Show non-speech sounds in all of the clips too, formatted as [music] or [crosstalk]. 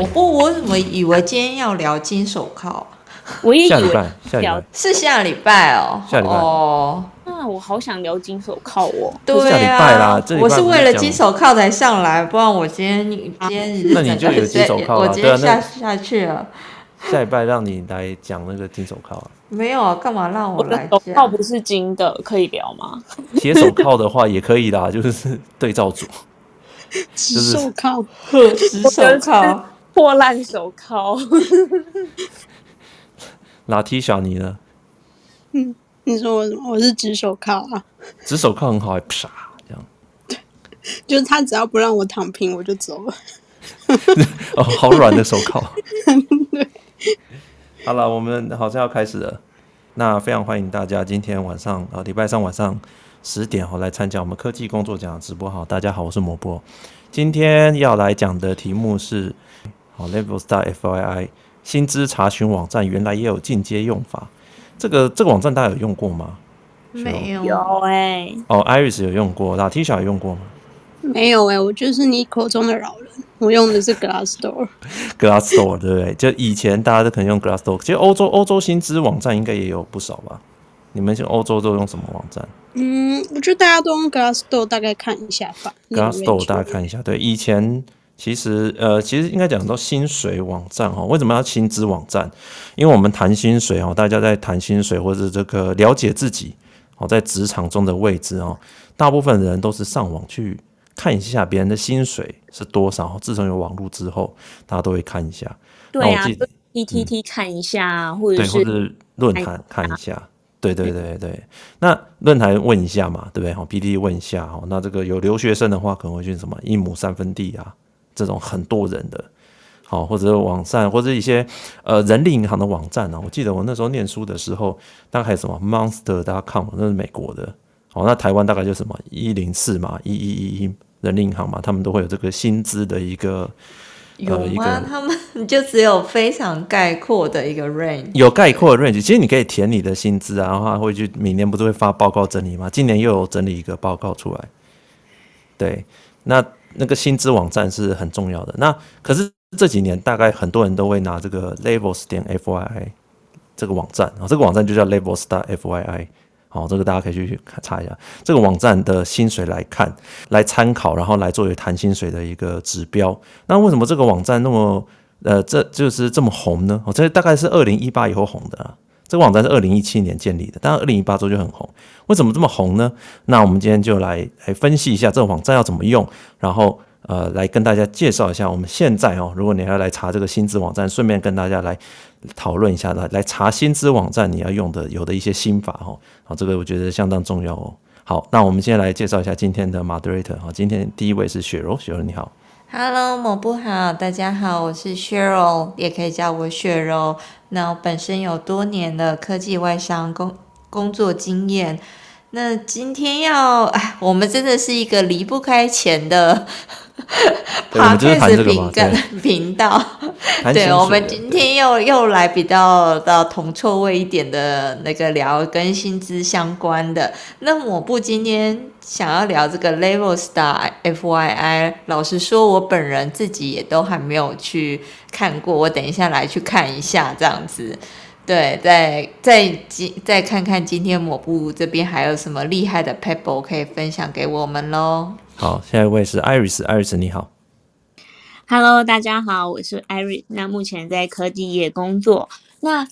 我不，我怎么以为今天要聊金手铐？我也以为下礼拜，下礼拜是下礼拜哦。下礼拜哦，那我好想聊金手铐哦。对啊，我是为了金手铐才上来，不然我今天今天那你就有金手铐啊我今天下下去了。下礼拜让你来讲那个金手铐啊。没有啊，干嘛让我我的来？手铐不是金的，可以聊吗？铁手铐的话也可以啦，就是对照组。[laughs] 直手铐，直手铐。破烂手铐。[laughs] 哪 T 小你呢？嗯，你说我什么？我是直手铐啊，直手铐很好，还啪这样。就是他只要不让我躺平，我就走了。[laughs] 哦，好软的手铐。[laughs] 对。好了，我们好像要开始了。那非常欢迎大家今天晚上啊，礼拜三晚上十点哦来参加我们科技工作奖的直播。好，大家好，我是魔波。今天要来讲的题目是好 Levelstack FYI 薪资查询网站原来也有进阶用法。这个这个网站大家有用过吗？没有。有哎、欸。哦，Iris 有用过，Latisha 有用过吗？没有哎、欸，我就是你口中的老人。我用的是 Glassdoor。[laughs] Glassdoor 对不对？就以前大家都可能用 Glassdoor，其实欧洲欧洲薪资网站应该也有不少吧？你们欧洲都用什么网站？嗯，我觉得大家都用 Glassdoor，大概看一下吧。Glassdoor 大家看一下，对，以前其实呃，其实应该讲到薪水网站哈，为什么要薪资网站？因为我们谈薪水哈，大家在谈薪水或者这个了解自己哦，在职场中的位置哦，大部分人都是上网去。看一下别人的薪水是多少？自从有网络之后，大家都会看一下。对啊，PTT 看一下，或者是对，或者论坛看一下。对对对对，那论坛问一下嘛，对不对？好，PTT 问一下。哈，那这个有留学生的话，可能会去什么一亩三分地啊，这种很多人的。好，或者网站，或者一些呃人力银行的网站呢、啊？我记得我那时候念书的时候，大概还有什么 Monster.com，那是美国的。好，那台湾大概就什么一零四嘛，一一一一。人力银行嘛，他们都会有这个薪资的一个有吗？他们就只有非常概括的一个 range，有概括的 range。其实你可以填你的薪资啊，然后会去每年不是会发报告整理吗？今年又有整理一个报告出来。对，那那个薪资网站是很重要的。那可是这几年大概很多人都会拿这个 Levels 点 FYI 这个网站啊，这个网站就叫 Levels FYI。好，这个大家可以去查一下这个网站的薪水来看，来参考，然后来作为谈薪水的一个指标。那为什么这个网站那么呃，这就是这么红呢？哦，这大概是二零一八以后红的啊。这个网站是二零一七年建立的，但二零一八周就很红。为什么这么红呢？那我们今天就来来分析一下这个网站要怎么用，然后。呃，来跟大家介绍一下，我们现在哦，如果你要来查这个薪资网站，顺便跟大家来讨论一下，来来查薪资网站你要用的有的一些心法哦，好，这个我觉得相当重要哦。好，那我们先来介绍一下今天的 moderator 哈，今天第一位是雪柔，雪柔你好，Hello，某不好，大家好，我是雪柔，也可以叫我雪柔。那我本身有多年的科技外商工工作经验。那今天要，哎，我们真的是一个离不开钱的 Podcast 频道频道。对，我们今天又又来比较到同臭味一点的那个聊跟薪资相关的。那我不今天想要聊这个 Levelstack FYI，老实说，我本人自己也都还没有去看过，我等一下来去看一下这样子。对，再再今再看看今天某部这边还有什么厉害的 people 可以分享给我们喽。好，下一位是 Iris，Iris 你好。Hello，大家好，我是 Iris。那目前在科技业工作。那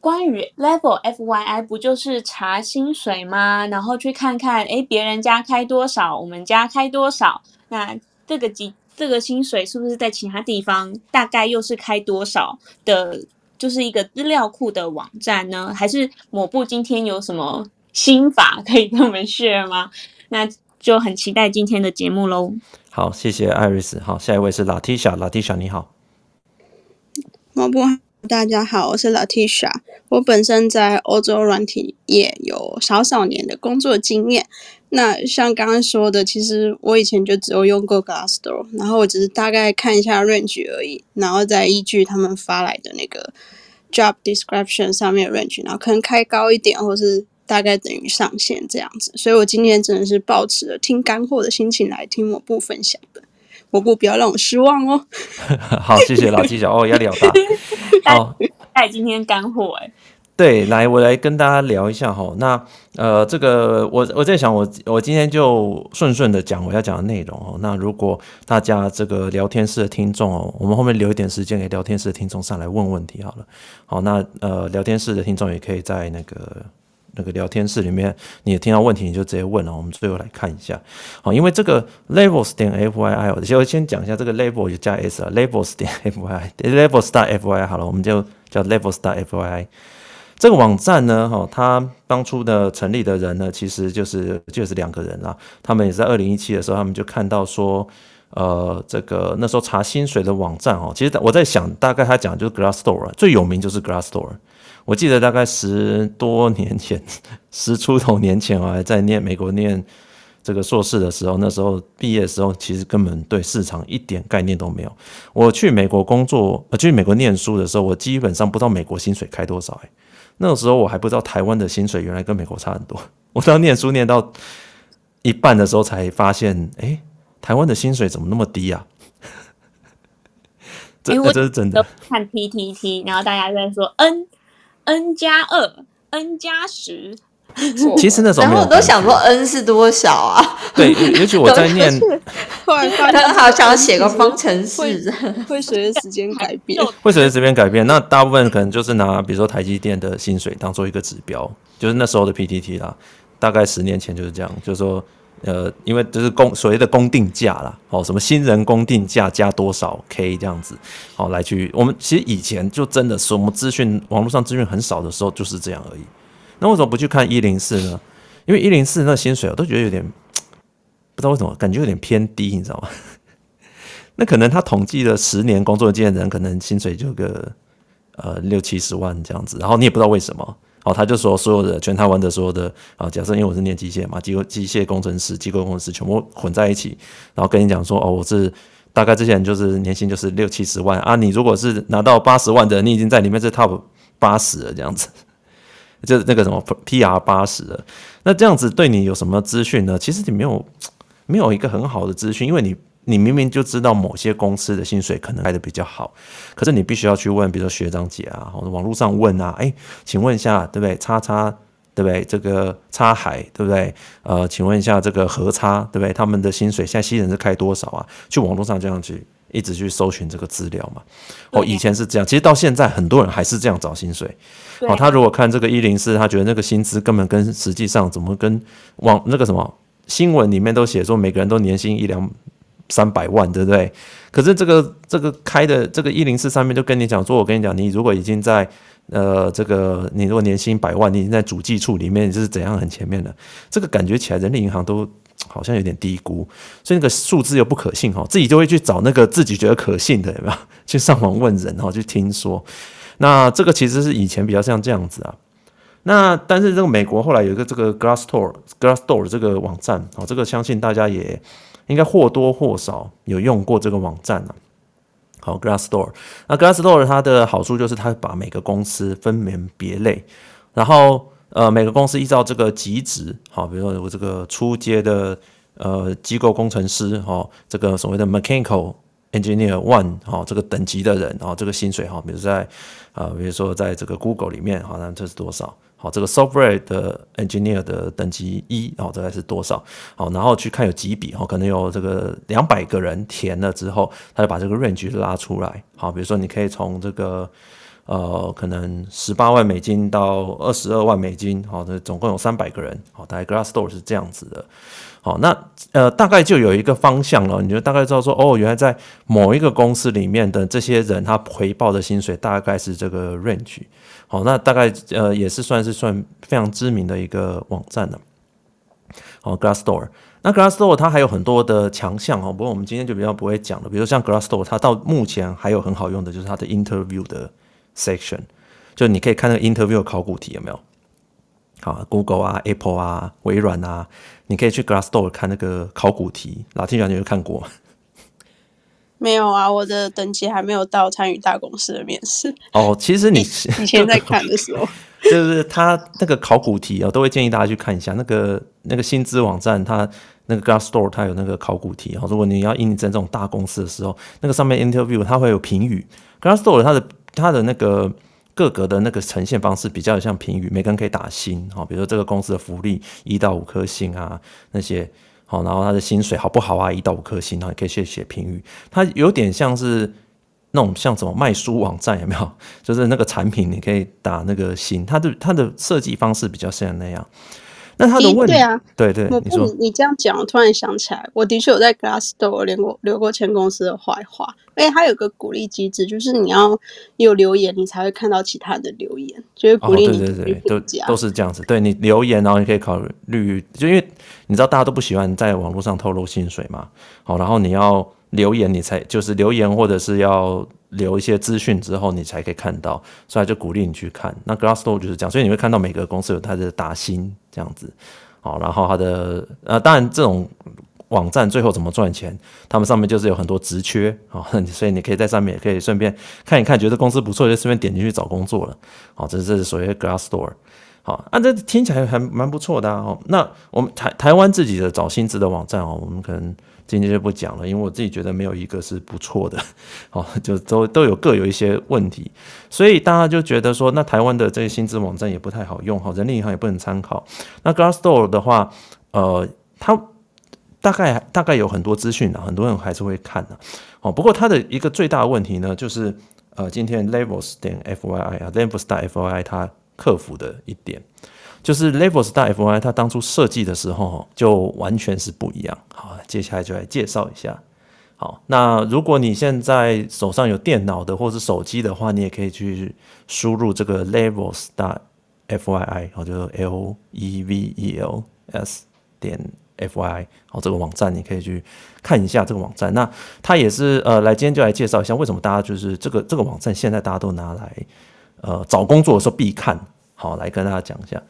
关于 Level FYI 不就是查薪水吗？然后去看看，哎，别人家开多少，我们家开多少？那这个级这个薪水是不是在其他地方大概又是开多少的？就是一个资料库的网站呢，还是抹布今天有什么心法可以跟我们 share 吗？那就很期待今天的节目喽。好，谢谢艾瑞斯。好，下一位是 Latisha，Latisha 你好。某部大家好，我是 Latisha。我本身在欧洲软体业有少少年的工作经验。那像刚刚说的，其实我以前就只有用过 Glassdoor，然后我只是大概看一下 range 而已，然后再依据他们发来的那个 job description 上面的 range，然后可能开高一点，或是大概等于上限这样子。所以我今天真的是抱持了听干货的心情来听我不分享的。我不不要让我失望哦。[laughs] 好，谢谢老七小哦，压力好大。[laughs] 哦，带今天干货哎。对，来，我来跟大家聊一下哈。那呃，这个我我在想我，我今天就顺顺的讲我要讲的内容哦。那如果大家这个聊天室的听众哦，我们后面留一点时间给聊天室的听众上来问问题好了。好，那呃，聊天室的听众也可以在那个那个聊天室里面，你也听到问题你就直接问了。我们最后来看一下，好，因为这个 levels 点 f y i，我先先讲一下这个 level 就加 s 啊，levels 点 f y i，levels 点 f y i 好了，我们就叫 levels 点 f y i。这个网站呢，哈，他当初的成立的人呢，其实就是就是两个人啦。他们也是在二零一七的时候，他们就看到说，呃，这个那时候查薪水的网站哦，其实我在想，大概他讲就是 Glassdoor，最有名就是 Glassdoor。我记得大概十多年前，[laughs] 十出头年前，我还在念美国念这个硕士的时候，那时候毕业的时候，其实根本对市场一点概念都没有。我去美国工作，呃，去美国念书的时候，我基本上不知道美国薪水开多少，欸，那个时候我还不知道台湾的薪水原来跟美国差很多。[laughs] 我当念书念到一半的时候才发现，哎，台湾的薪水怎么那么低啊？[laughs] 这这是真的。看 PTT，然后大家在说 N N 加二 N 加十。其实那时候，然后我都想说 N 是多少啊？对，尤其我在念，后来发现好想写个方程式，会随着时间改变，[laughs] 会随着时间改变。那大部分可能就是拿，比如说台积电的薪水当做一个指标，就是那时候的 PTT 啦。大概十年前就是这样，就是说，呃，因为就是公所谓的公定价啦，哦，什么新人工定价加多少 K 这样子，好来去。我们其实以前就真的什么资讯，网络上资讯很少的时候就是这样而已。那为什么不去看一零四呢？因为一零四那薪水我都觉得有点 [tsk] 不知道为什么，感觉有点偏低，你知道吗？[laughs] 那可能他统计了十年工作经验的人，可能薪水就个呃六七十万这样子，然后你也不知道为什么，哦，他就说所有的全台湾的所有的啊，假设因为我是念机械嘛，机构机械工程师、机构工程师全部混在一起，然后跟你讲说哦，我是大概这些人就是年薪就是六七十万啊，你如果是拿到八十万的，你已经在里面是 top 八十了这样子。就是那个什么 PR 八十的，那这样子对你有什么资讯呢？其实你没有没有一个很好的资讯，因为你你明明就知道某些公司的薪水可能开的比较好，可是你必须要去问，比如说学长姐啊，或者网络上问啊，哎，请问一下，对不对？叉叉，对不对？这个叉海，对不对？呃，请问一下这个和差，对不对？他们的薪水现在新人是开多少啊？去网络上这样去一直去搜寻这个资料嘛。哦，以前是这样，其实到现在很多人还是这样找薪水。哦，他如果看这个一零四，他觉得那个薪资根本跟实际上怎么跟网那个什么新闻里面都写说每个人都年薪一两三百万，对不对？可是这个这个开的这个一零四上面就跟你讲说，我跟你讲，你如果已经在呃这个你如果年薪百万，你已经在主计处里面，你是怎样很前面的？这个感觉起来，人力银行都好像有点低估，所以那个数字又不可信哈，自己就会去找那个自己觉得可信的，有没有？[laughs] 去上网问人哈，去听说。那这个其实是以前比较像这样子啊，那但是这个美国后来有一个这个 Glassdoor，Glassdoor 这个网站啊，这个相信大家也应该或多或少有用过这个网站啊。好，Glassdoor，那 Glassdoor 它的好处就是它把每个公司分门别类，然后呃每个公司依照这个级职，好，比如说有这个初阶的呃机构工程师，哈，这个所谓的 Mechanical。Engineer One 哈，这个等级的人，然后这个薪水哈，比如在啊，比如说在这个 Google 里面，好，那这是多少？好，这个 Software 的 Engineer 的等级一，哦，大概是多少？好，然后去看有几笔，哈，可能有这个两百个人填了之后，他就把这个 range 拉出来。好，比如说你可以从这个呃，可能十八万美金到二十二万美金，好，这总共有三百个人，好，大概 Glassdoor 是这样子的。好，那呃，大概就有一个方向了。你就大概知道说，哦，原来在某一个公司里面的这些人，他回报的薪水大概是这个 range。好，那大概呃也是算是算非常知名的一个网站了。好，Glassdoor，那 Glassdoor 它还有很多的强项哦。不过我们今天就比较不会讲了。比如像 Glassdoor，它到目前还有很好用的就是它的 interview 的 section，就你可以看那个 interview 考古题有没有？好，Google 啊，Apple 啊，微软啊。你可以去 Glassdoor 看那个考古题，老听讲你有看过吗？没有啊，我的等级还没有到参与大公司的面试。哦，其实你以前在看的时候，[laughs] 就是他那个考古题啊，都会建议大家去看一下那个那个薪资网站，它那个 Glassdoor 它有那个考古题，然后如果你要应征这种大公司的时候，那个上面 interview 它会有评语。Glassdoor 它的它的那个各个的那个呈现方式比较像评语，每个人可以打星，好，比如说这个公司的福利一到五颗星啊，那些好，然后他的薪水好不好啊，一到五颗星，然后你可以写写评语。它有点像是那种像什么卖书网站有没有？[laughs] 就是那个产品你可以打那个星，它的它的设计方式比较像那样。那他的问题，对啊，对对，你说你这样讲，我突然想起来，我的确有在 Glassdoor 留过留过前公司的坏话，而且他有个鼓励机制，就是你要有留言，你才会看到其他的留言，就是鼓励你、哦、对对对，都都是这样子。对你留言，然后你可以考虑，就因为你知道大家都不喜欢在网络上透露薪水嘛，好，然后你要留言，你才就是留言或者是要。留一些资讯之后，你才可以看到，所以就鼓励你去看。那 Glassdoor 就是这样，所以你会看到每个公司有它的打新这样子，好，然后它的呃，当然这种网站最后怎么赚钱，他们上面就是有很多职缺啊，[laughs] 所以你可以在上面也可以顺便看一看，觉得公司不错就顺便点进去找工作了。好，这是所谓的 Glassdoor。好，啊，这听起来还蛮不错的哦。那我们台台湾自己的找薪资的网站哦，我们可能。今天就不讲了，因为我自己觉得没有一个是不错的，[laughs] 哦，就都都有各有一些问题，所以大家就觉得说，那台湾的这些薪资网站也不太好用，哈，人力银行也不能参考。那 Glassdoor 的话，呃，它大概大概有很多资讯啊，很多人还是会看的，哦，不过它的一个最大的问题呢，就是呃，今天 Levels 点 FYI 啊，Levels 点 FYI 它克服的一点。就是 Levels 大 FYI，它当初设计的时候就完全是不一样。好，接下来就来介绍一下。好，那如果你现在手上有电脑的或是手机的话，你也可以去输入这个 Levels 大 FYI，好，就 L E V E L S 点 FYI，好，这个网站你可以去看一下这个网站。那它也是呃，来今天就来介绍一下为什么大家就是这个这个网站现在大家都拿来呃找工作的时候必看。好，来跟大家讲一下。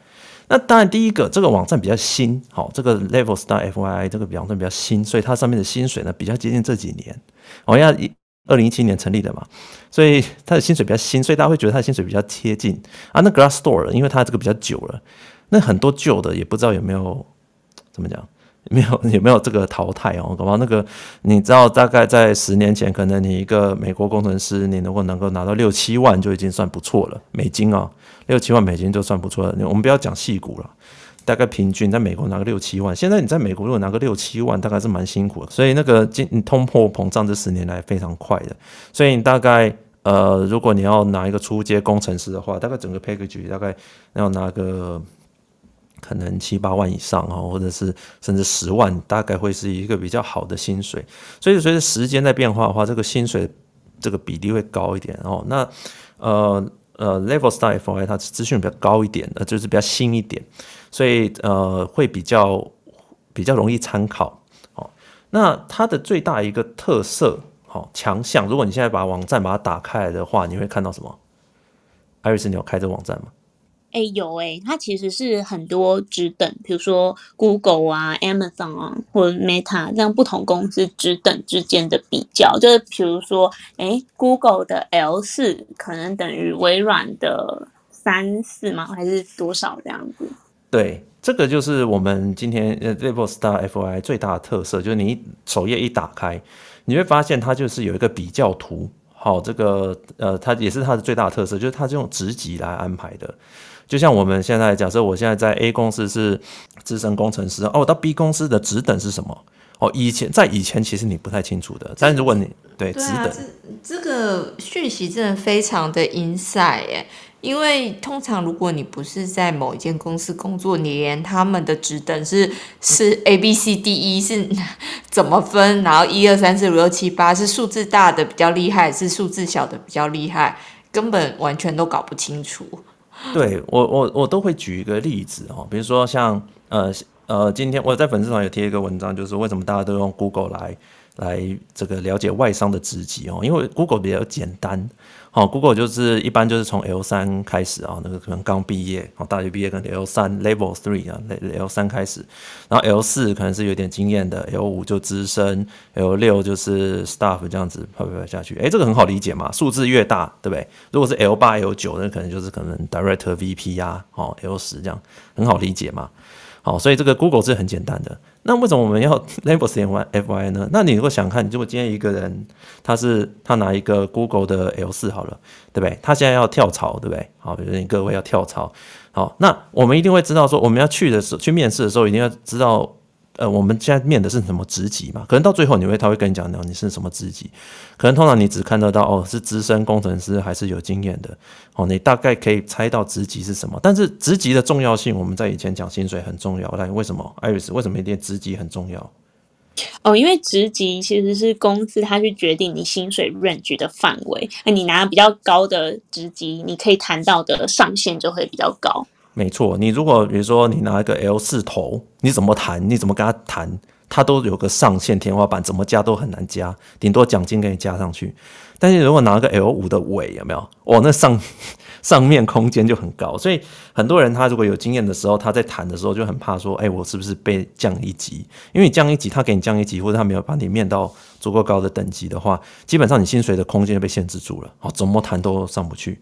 那当然，第一个这个网站比较新，好，这个 Level Star F Y I 这个网站比较新，所以它上面的薪水呢比较接近这几年，好像二零一七年成立的嘛，所以它的薪水比较新，所以大家会觉得它的薪水比较贴近啊。那 Glassdoor 因为它这个比较久了，那很多旧的也不知道有没有怎么讲。没有 [laughs] 有没有这个淘汰哦？搞不好那个你知道，大概在十年前，可能你一个美国工程师，你如果能够拿到六七万就已经算不错了，美金啊、哦，六七万美金就算不错了。我们不要讲细股了，大概平均在美国拿个六七万。现在你在美国如果拿个六七万，大概是蛮辛苦的。所以那个经通货膨胀这十年来非常快的，所以你大概呃，如果你要拿一个初阶工程师的话，大概整个 package 大概要拿个。可能七八万以上啊，或者是甚至十万，大概会是一个比较好的薪水。所以随着时间在变化的话，这个薪水这个比例会高一点哦。那呃呃，Levels.fyi 它资讯比较高一点，呃，就是比较新一点，所以呃会比较比较容易参考。哦，那它的最大一个特色，好强项，如果你现在把网站把它打开来的话，你会看到什么？艾瑞斯，你有开这网站吗？哎、有哎、它其实是很多职等，比如说 Google 啊、Amazon 啊，或者 Meta 这样不同公司职等之间的比较，就是比如说，哎、，Google 的 L 四可能等于微软的三四吗？还是多少这样子？对，这个就是我们今天呃 Levels.fyi 最大的特色，就是你首页一打开，你会发现它就是有一个比较图。好，这个呃，它也是它的最大特色，就是它是用职级来安排的。就像我们现在假设，我现在在 A 公司是资深工程师，哦，到 B 公司的职等是什么？哦，以前在以前其实你不太清楚的，但是如果你对职等，这个讯息真的非常的 inside 耶。因为通常如果你不是在某一间公司工作，你连他们的职等是是 A B C D E 是怎么分，然后一二三四五六七八是数字大的比较厉害，是数字小的比较厉害，根本完全都搞不清楚。对我我我都会举一个例子哦，比如说像呃呃，今天我在粉丝团有贴一个文章，就是为什么大家都用 Google 来来这个了解外商的职级哦，因为 Google 比较简单。哦，Google 就是一般就是从 L 三开始啊，那个可能刚毕业，哦，大学毕业跟 L 三 Level Three 啊，L 三开始，然后 L 四可能是有点经验的，L 五就资深，L 六就是 Staff 这样子排排下去，诶、这个很好理解嘛，数字越大，对不对？如果是 L 八 L 九，那可能就是可能 Director VP 呀，哦，L 十这样很好理解嘛。好，所以这个 Google 是很简单的。那为什么我们要 [laughs] Labels 连 FY 呢？那你如果想看，如果今天一个人他是他拿一个 Google 的 L 四好了，对不对？他现在要跳槽，对不对？好，比如说你各位要跳槽，好，那我们一定会知道说，我们要去的时候去面试的时候，一定要知道。呃，我们现在面的是什么职级嘛？可能到最后你会，他会跟你讲讲你是什么职级。可能通常你只看得到哦，是资深工程师还是有经验的哦，你大概可以猜到职级是什么。但是职级的重要性，我们在以前讲薪水很重要。来，为什么？Iris，为什么一定职级很重要？哦，因为职级其实是公司它去决定你薪水 range 的范围。那你拿比较高的职级，你可以谈到的上限就会比较高。没错，你如果比如说你拿一个 L 四头，你怎么谈？你怎么跟他谈？他都有个上限天花板，怎么加都很难加，顶多奖金给你加上去。但是如果拿个 L 五的尾，有没有？哦，那上 [laughs] 上面空间就很高。所以很多人他如果有经验的时候，他在谈的时候就很怕说，哎，我是不是被降一级？因为你降一级，他给你降一级，或者他没有把你面到足够高的等级的话，基本上你薪水的空间就被限制住了。哦，怎么谈都上不去。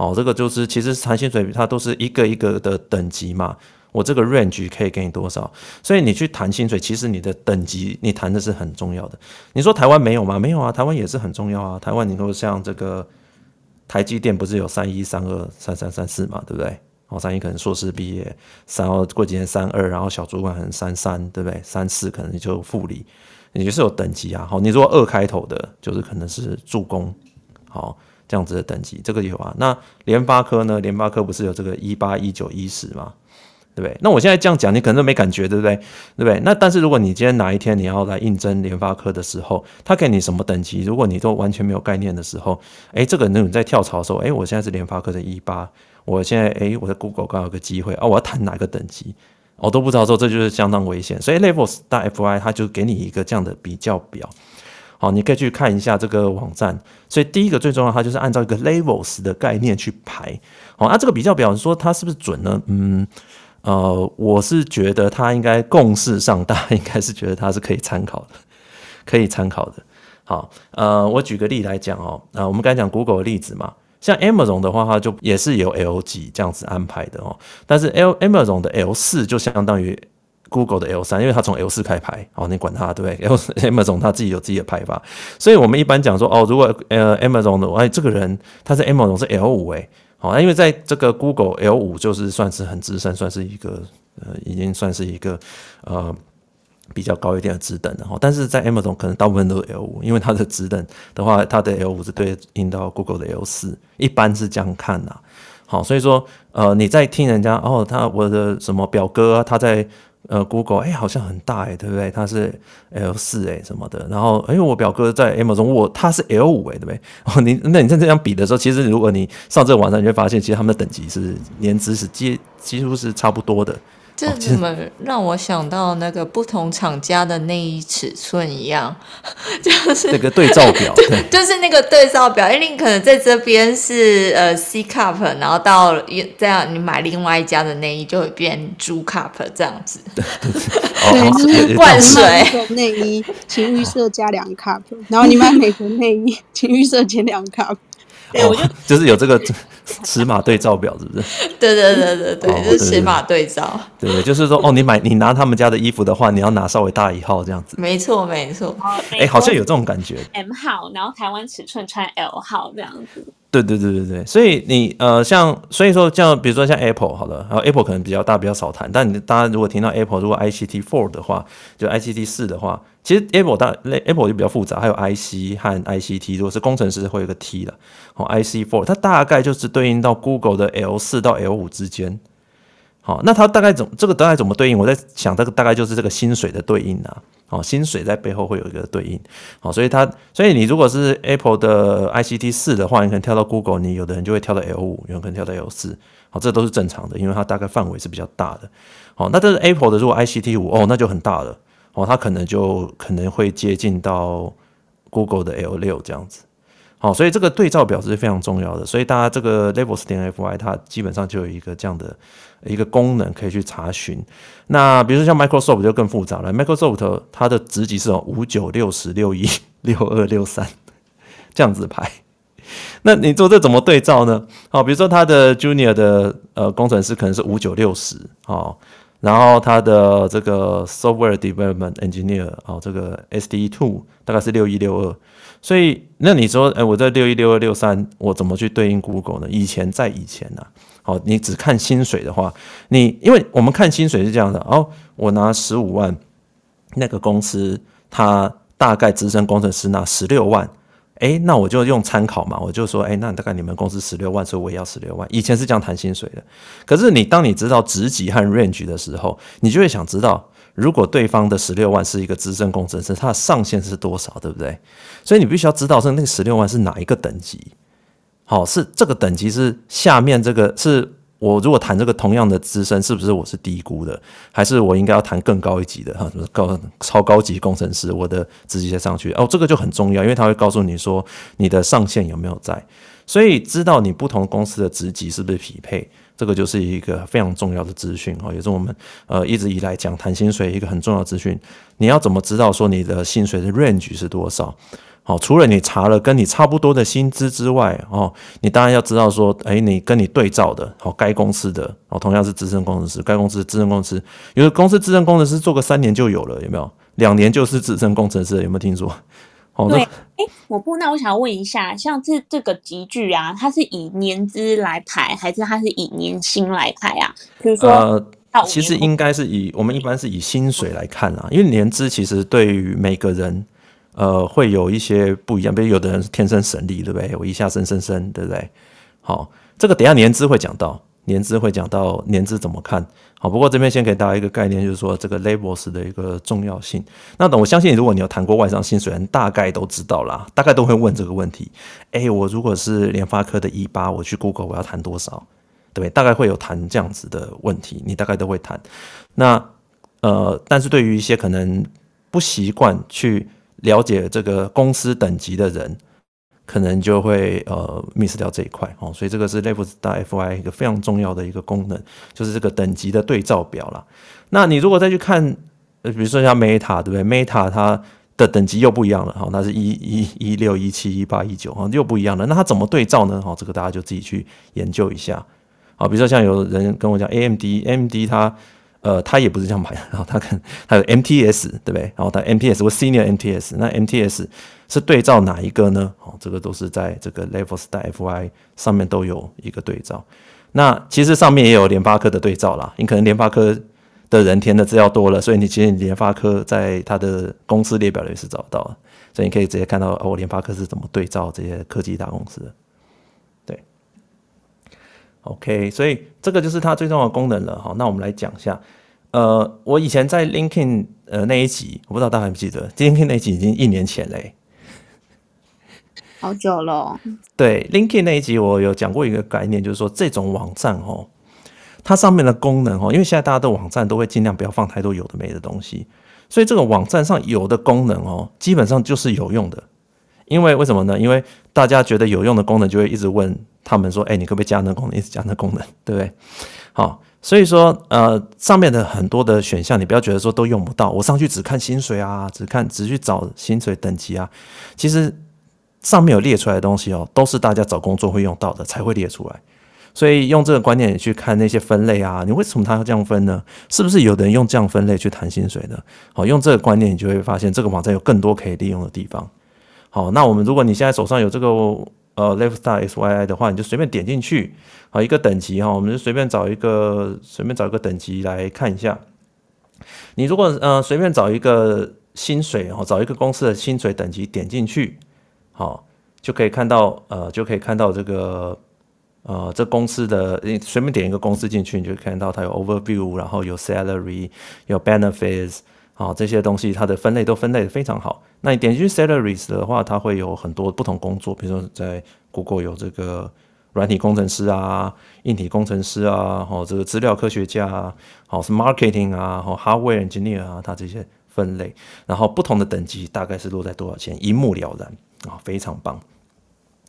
哦，这个就是其实谈薪水，它都是一个一个的等级嘛。我这个 range 可以给你多少？所以你去谈薪水，其实你的等级你谈的是很重要的。你说台湾没有吗？没有啊，台湾也是很重要啊。台湾你说像这个台积电不是有三一、三二、三三、三四嘛，对不对？哦，三一可能硕士毕业，然后过几年三二，然后小主管可能三三，对不对？三四可能就副理，你就是有等级啊。好，你说二开头的，就是可能是助攻，好。这样子的等级，这个有啊。那联发科呢？联发科不是有这个一八一九一十吗？对不对？那我现在这样讲，你可能都没感觉，对不对？对不对？那但是如果你今天哪一天你要来应征联发科的时候，他给你什么等级？如果你都完全没有概念的时候，哎，这个那种在跳槽的时候，哎，我现在是联发科的一八，我现在哎，我在 Google 刚好有个机会啊，我要谈哪个等级，我都不知道的时候，这就是相当危险。所以 Levels 大 FY 它就给你一个这样的比较表。好，你可以去看一下这个网站。所以第一个最重要，它就是按照一个 levels 的概念去排。好，那这个比较表示说它是不是准呢？嗯，呃，我是觉得它应该共识上，大家应该是觉得它是可以参考的，可以参考的。好，呃，我举个例来讲哦，啊，我们刚才讲 Google 的例子嘛，像 Amazon 的话，它就也是有 L 级这样子安排的哦。但是 L Amazon 的 L 四就相当于。Google 的 L 三，因为它从 L 四开牌，哦，你管它，对不对？L Amazon 它自己有自己的排法，所以我们一般讲说，哦，如果呃 Amazon 的，哎，这个人他是 Amazon 是 L 五，哎，好，因为在这个 Google L 五就是算是很资深，算是一个呃，已经算是一个呃比较高一点的职等的哈，但是在 Amazon 可能大部分都是 L 五，因为它的职等的话，它的 L 五是对应到 Google 的 L 四，一般是这样看呐，好，所以说呃你在听人家哦，他我的什么表哥，他在。呃，Google 哎、好像很大哎、对不对？它是 L 四哎什么的，然后哎、欸，我表哥在 Amazon，我他是 L 五哎，对不对？[laughs] 哦，你那你在这样比的时候，其实如果你上这个网站，你会发现，其实他们的等级是年资是几几乎是差不多的。这怎么让我想到那个不同厂家的内衣尺寸一样？[laughs] 就是那个对照表，[laughs] 对，就是那个对照表。因为你可能在这边是呃 C cup，然后到这样你买另外一家的内衣就会变 G cup 这样子。[laughs] 对，就是灌水内衣，情欲色加两 cup，然后你买美国内衣，情欲色减两 cup。对，我就就是有这个 [laughs] 尺码对照表，是不是？对对对对对，哦、就是尺码对照。对，就是说，哦，你买你拿他们家的衣服的话，你要拿稍微大一号这样子。没错没错，哎、欸，好像有这种感觉。M 号，然后台湾尺寸穿 L 号这样子。对对对对对，所以你呃，像所以说像比如说像 Apple 好了，然后 Apple 可能比较大，比较少谈。但你大家如果听到 Apple 如果 ICT Four 的话，就 ICT 四的话，其实 Apple 大 Apple 就比较复杂，还有 IC 和 ICT，如果是工程师会有个 T 了。哦，IC Four 它大概就是对应到 Google 的 L 四到 L 五之间。哦，那它大概怎这个大概怎么对应？我在想这个大概就是这个薪水的对应啊。哦，薪水在背后会有一个对应。哦，所以它，所以你如果是 Apple 的 ICT 四的话，你可能跳到 Google，你有的人就会跳到 L 五，有人可能跳到 L 四。好，这都是正常的，因为它大概范围是比较大的。好，那这是 Apple 的，如果 ICT 五哦，那就很大了。哦，它可能就可能会接近到 Google 的 L 六这样子。好，所以这个对照表是非常重要的，所以大家这个 levels 点 fy 它基本上就有一个这样的一个功能可以去查询。那比如说像 Microsoft 就更复杂了，Microsoft 它的职级是五九六十六一六二六三这样子排。那你做这怎么对照呢？好，比如说它的 Junior 的呃工程师可能是五九六十，哦，然后它的这个 Software Development Engineer 哦，这个 SDE Two 大概是六一六二，所以那你说，哎，我在六一六二六三，我怎么去对应 Google 呢？以前在以前呢、啊，好，你只看薪水的话，你因为我们看薪水是这样的哦，我拿十五万，那个公司它大概资深工程师拿十六万。哎，那我就用参考嘛，我就说，哎，那大概你们公司十六万，所以我也要十六万。以前是这样谈薪水的，可是你当你知道职级和 range 的时候，你就会想知道，如果对方的十六万是一个资深工程师，他的上限是多少，对不对？所以你必须要知道，是那个十六万是哪一个等级？好，是这个等级是下面这个是。我如果谈这个同样的资深，是不是我是低估的？还是我应该要谈更高一级的哈？什么高超高级工程师，我的职级再上去哦，这个就很重要，因为他会告诉你说你的上限有没有在，所以知道你不同公司的职级是不是匹配，这个就是一个非常重要的资讯哈，也是我们呃一直以来讲谈薪水一个很重要的资讯。你要怎么知道说你的薪水的 range 是多少？好，除了你查了跟你差不多的薪资之外，哦，你当然要知道说，哎，你跟你对照的，好，该公司的，哦，同样是资深工程师，该公司的资深工程师，有的公司资深工程师做个三年就有了，有没有？两年就是资深工程师，有没有听说？哦，对，哎，我不，那我想要问一下，像这这个集聚啊，它是以年资来排，还是它是以年薪来排啊？比如说，呃，其实应该是以我们一般是以薪水来看啊，因为年资其实对于每个人。呃，会有一些不一样，比如有的人是天生神力，对不对？我一下升升升，对不对？好，这个等一下年资会讲到，年资会讲到年资怎么看。好，不过这边先给大家一个概念，就是说这个 labels 的一个重要性。那等我相信，如果你有谈过外商薪水，人大概都知道啦，大概都会问这个问题。哎，我如果是联发科的一八，我去 Google 我要谈多少？对？大概会有谈这样子的问题，你大概都会谈。那呃，但是对于一些可能不习惯去。了解这个公司等级的人，可能就会呃 miss 掉这一块哦，所以这个是 Level4.fyi 一个非常重要的一个功能，就是这个等级的对照表啦。那你如果再去看，呃，比如说像 Meta 对不对？Meta 它的等级又不一样了哈，那是一一一六一七一八一九哈，又不一样了。那它怎么对照呢？哈，这个大家就自己去研究一下。好，比如说像有人跟我讲 AMD，AMD 它。呃，他也不是这样排的，[laughs] 然后他看他有 MTS 对不对？然后他 MTS 或 Senior MTS，那 MTS 是对照哪一个呢？哦，这个都是在这个 Levels.fyi 上面都有一个对照。那其实上面也有联发科的对照啦，你可能联发科的人填的资料多了，所以你其实联发科在他的公司列表里是找到的，所以你可以直接看到哦，联发科是怎么对照这些科技大公司的。OK，所以这个就是它最重要的功能了哈。那我们来讲一下，呃，我以前在 LinkedIn 呃那一集，我不知道大家还记不记得，LinkedIn 那一集已经一年前嘞，好久了。对，LinkedIn 那一集我有讲过一个概念，就是说这种网站哦，它上面的功能哦，因为现在大家的网站都会尽量不要放太多有的没的东西，所以这个网站上有的功能哦，基本上就是有用的。因为为什么呢？因为大家觉得有用的功能，就会一直问他们说：“哎，你可不可以加那功能？一直加那功能，[laughs] 对不对？”好，所以说呃，上面的很多的选项，你不要觉得说都用不到。我上去只看薪水啊，只看只去找薪水等级啊。其实上面有列出来的东西哦，都是大家找工作会用到的才会列出来。所以用这个观念去看那些分类啊，你为什么他要这样分呢？是不是有的人用这样分类去谈薪水呢？好，用这个观念，你就会发现这个网站有更多可以利用的地方。好，那我们如果你现在手上有这个呃 Level4.fyi 的话，你就随便点进去，好，一个等级哈，我们就随便找一个随便找一个等级来看一下。你如果呃随便找一个薪水哈，找一个公司的薪水等级点进去，好，就可以看到呃就可以看到这个呃这公司的，你随便点一个公司进去，你就看到它有 Overview，然后有 Salary，有 Benefits。啊，这些东西它的分类都分类的非常好。那你点进去 salaries 的话，它会有很多不同工作，比如说在 Google 有这个软体工程师啊、硬体工程师啊、哦这个资料科学家啊、好是 marketing 啊、好 hardware engineer 啊，它这些分类，然后不同的等级大概是落在多少钱，一目了然啊，非常棒。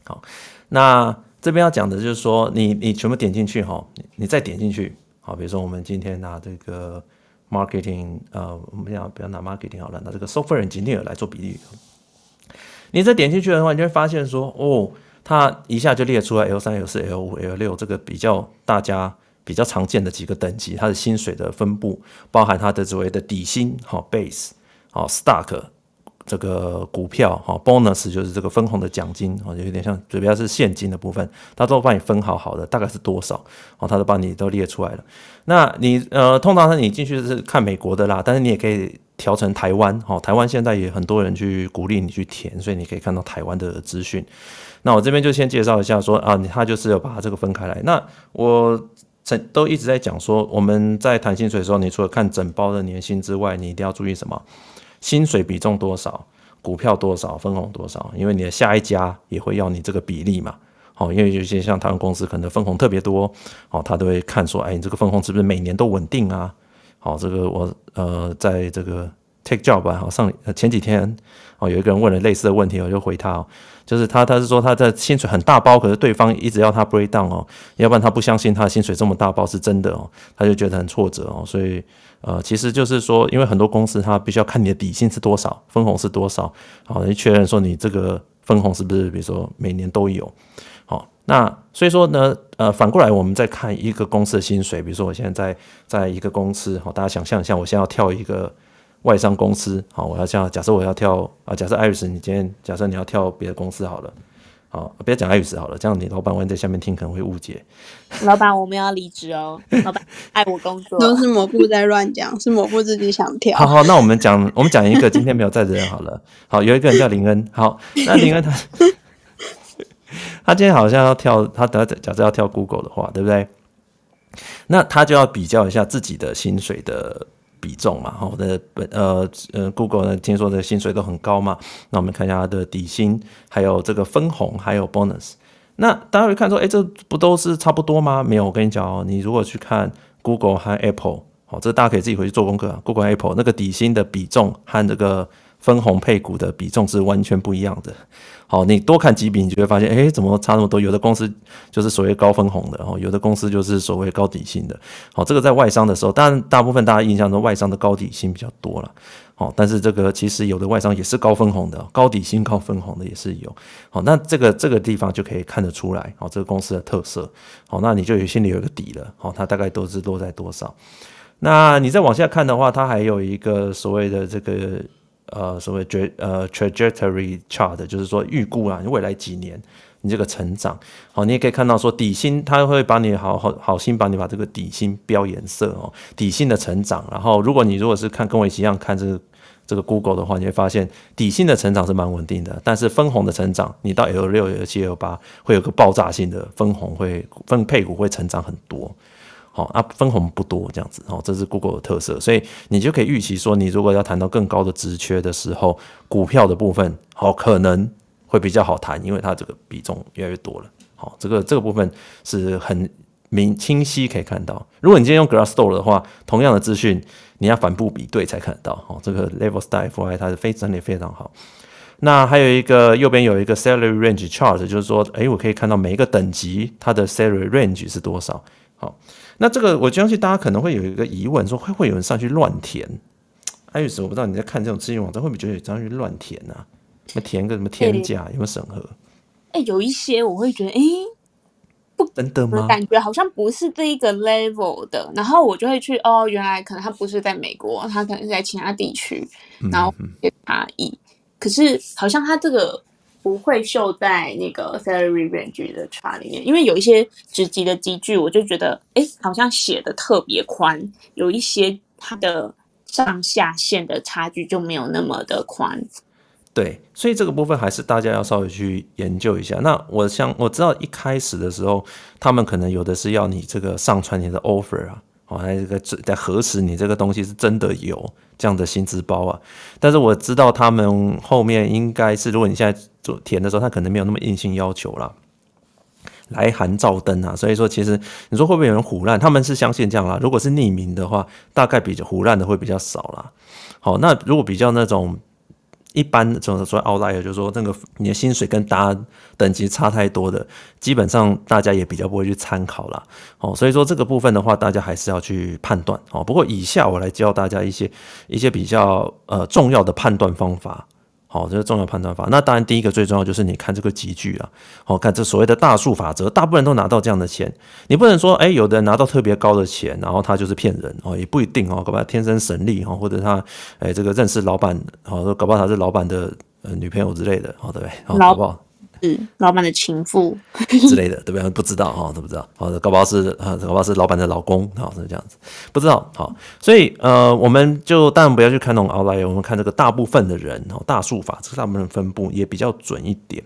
好，那这边要讲的就是说，你你全部点进去哈，你再点进去，好，比如说我们今天拿这个。marketing，呃，我们不要不要拿 marketing 好了，拿这个 software engineer 来做比例。你再点进去的话，你就会发现说，哦，它一下就列出来 L 三、L 四、L 五、L 六这个比较大家比较常见的几个等级，它的薪水的分布，包含它的所谓的底薪，好 base，好 stock。这个股票哈，bonus 就是这个分红的奖金哦，有点像主要是现金的部分，他都帮你分好好的，大概是多少哦，他都帮你都列出来了。那你呃，通常是你进去是看美国的啦，但是你也可以调成台湾哈，台湾现在也很多人去鼓励你去填，所以你可以看到台湾的资讯。那我这边就先介绍一下说啊，他就是要把这个分开来。那我曾都一直在讲说，我们在谈薪水的时候，你除了看整包的年薪之外，你一定要注意什么？薪水比重多少，股票多少，分红多少？因为你的下一家也会要你这个比例嘛。好，因为有些像台湾公司可能分红特别多，好，他都会看说，哎，你这个分红是不是每年都稳定啊？好，这个我呃，在这个 Take Job 吧，好上前几天哦，有一个人问了类似的问题，我就回他，就是他他是说他的薪水很大包，可是对方一直要他 break down 哦，要不然他不相信他的薪水这么大包是真的哦，他就觉得很挫折哦，所以。呃，其实就是说，因为很多公司他必须要看你的底薪是多少，分红是多少，好，你确认说你这个分红是不是，比如说每年都有，好，那所以说呢，呃，反过来我们再看一个公司的薪水，比如说我现在在在一个公司，好，大家想象一下，我现在要跳一个外商公司，好，我要这样，假设我要跳啊，假设艾瑞斯，你今天假设你要跳别的公司好了。好，不要讲爱语词好了，这样你老板万一在下面听可能会误解。老板，我们要离职哦。老板 [laughs] 爱我工作，都是蘑菇在乱讲，是蘑菇自己想跳。[laughs] 好好，那我们讲，我们讲一个今天没有在的人好了。好，有一个人叫林恩。好，那林恩他 [laughs] 他今天好像要跳，他等下假设要跳 Google 的话，对不对？那他就要比较一下自己的薪水的。比重嘛，好的本呃呃，Google 呢，听说的薪水都很高嘛，那我们看一下它的底薪，还有这个分红，还有 bonus。那大家会看说，哎，这不都是差不多吗？没有，我跟你讲哦，你如果去看 Google 和 Apple，好，这大家可以自己回去做功课。Google Apple 那个底薪的比重和这个分红配股的比重是完全不一样的。好，你多看几笔，你就会发现，哎，怎么差那么多？有的公司就是所谓高分红的，哦，有的公司就是所谓高底薪的。好，这个在外商的时候，当然大部分大家印象中外商的高底薪比较多了。好，但是这个其实有的外商也是高分红的，高底薪高分红的也是有。好，那这个这个地方就可以看得出来，好，这个公司的特色。好，那你就有心里有一个底了。好，它大概都是落在多少？那你再往下看的话，它还有一个所谓的这个。呃，所谓 tra 呃 trajectory chart，就是说预估啊，你未来几年你这个成长，好，你也可以看到说底薪，它会把你好好好心把你把这个底薪标颜色哦，底薪的成长。然后，如果你如果是看跟我一样看这个这个 Google 的话，你会发现底薪的成长是蛮稳定的，但是分红的成长，你到 L 六、L 七、L 八会有个爆炸性的分红会分配股会成长很多。好啊，分红不多这样子，哦，这是 Google 的特色，所以你就可以预期说，你如果要谈到更高的职缺的时候，股票的部分，好，可能会比较好谈，因为它这个比重越来越多了。好，这个这个部分是很明清晰可以看到。如果你今天用 Glassdoor 的话，同样的资讯，你要反复比对才看得到。哦，这个 Level Style FI 它是非整理非常好。那还有一个右边有一个 Salary Range Chart，就是说，诶，我可以看到每一个等级它的 Salary Range 是多少。好。那这个，我相信大家可能会有一个疑问，说会不会有人上去乱填？艾瑞斯，我不知道你在看这种资讯网站，会不会觉得有上去乱填啊？那填个什么天价，有没有审核？哎、欸，有一些我会觉得，哎、欸，不等等吗？感觉好像不是这一个 level 的，然后我就会去，哦，原来可能他不是在美国，他可能是在其他地区，然后有差异。可是好像他这个。不会秀在那个 salary range 的 chart 里面，因为有一些职级的级距，我就觉得，哎，好像写的特别宽，有一些它的上下限的差距就没有那么的宽。对，所以这个部分还是大家要稍微去研究一下。那我想我知道一开始的时候，他们可能有的是要你这个上传你的 offer 啊。我还这个在核实你这个东西是真的有这样的薪资包啊，但是我知道他们后面应该是，如果你现在做填的时候，他可能没有那么硬性要求啦，来函照登啊，所以说其实你说会不会有人胡烂？他们是相信这样啦，如果是匿名的话，大概比较胡烂的会比较少啦。好，那如果比较那种。一般这种说 outlier 就是说，那个你的薪水跟大家等级差太多的，基本上大家也比较不会去参考啦。哦，所以说这个部分的话，大家还是要去判断哦。不过以下我来教大家一些一些比较呃重要的判断方法好，这是重要判断法。那当然，第一个最重要就是你看这个集聚啊。好，看这所谓的大数法则，大部分人都拿到这样的钱。你不能说，哎，有的人拿到特别高的钱，然后他就是骗人哦，也不一定哦，搞不好天生神力哦，或者他哎这个认识老板，好，搞不好他是老板的女朋友之类的，哦对不对？好，不好。是老板的情妇 [laughs] 之类的，对不对？不知道哈，都不知道。好的，搞不好是啊，搞不好是老板的老公，好是这样子，不知道。好，所以呃，我们就当然不要去看那种 outlier，我们看这个大部分的人哦，大数法，这个大部分分布也比较准一点。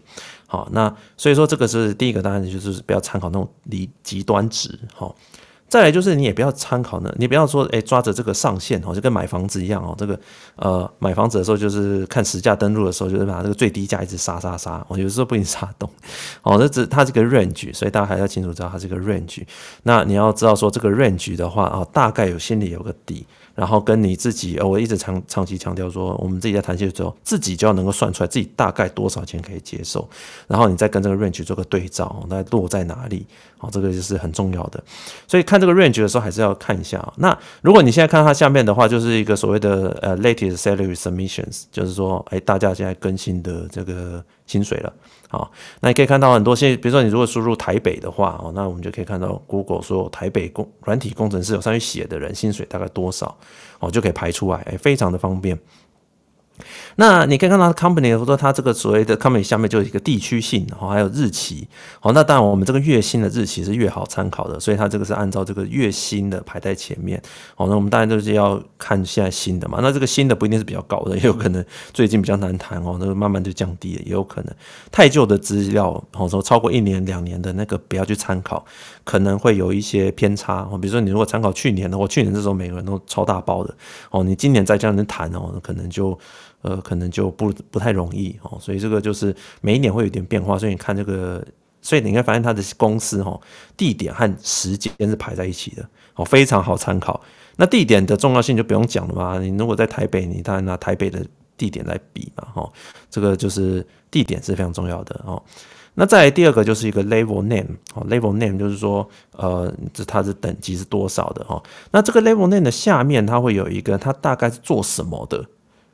好，那所以说这个是第一个，当然就是不要参考那种离极端值。好。再来就是你也不要参考呢，你不要说诶抓着这个上限哦，就跟买房子一样哦，这个呃买房子的时候就是看实价登录的时候，就是把这个最低价一直杀杀杀，我有时候不一定杀动哦，这只它这个 range，所以大家还要清楚知道它这个 range。那你要知道说这个 range 的话啊，大概有心里有个底。然后跟你自己，我一直长长期强调说，我们自己在谈薪的时候，自己就要能够算出来自己大概多少钱可以接受，然后你再跟这个 range 做个对照，那落在哪里？好，这个就是很重要的。所以看这个 range 的时候，还是要看一下。那如果你现在看它下面的话，就是一个所谓的呃 latest salary submissions，就是说，哎，大家现在更新的这个薪水了。好，那你可以看到很多现，比如说你如果输入台北的话，哦，那我们就可以看到 Google 说台北工软体工程师有上去写的人薪水大概多少，哦，就可以排出来，哎，非常的方便。那你可以看到 company 或者它这个所谓的 company 下面就有一个地区性，然后还有日期，好，那当然我们这个月薪的日期是越好参考的，所以它这个是按照这个月薪的排在前面，好，那我们当然就是要看现在新的嘛，那这个新的不一定是比较高的，也有可能最近比较难谈哦，那个慢慢就降低了，也有可能。太旧的资料，或者说超过一年两年的那个不要去参考，可能会有一些偏差，比如说你如果参考去年的，我去年这时候每个人都超大包的，哦，你今年再这样子谈哦，可能就。呃，可能就不不太容易哦，所以这个就是每一年会有点变化，所以你看这个，所以你应该发现它的公司哈，地点和时间是排在一起的哦，非常好参考。那地点的重要性就不用讲了嘛，你如果在台北，你当然拿台北的地点来比嘛，哈，这个就是地点是非常重要的哦。那再来第二个就是一个 level name 哦，level name 就是说，呃，这它的等级是多少的哈。那这个 level name 的下面它会有一个，它大概是做什么的，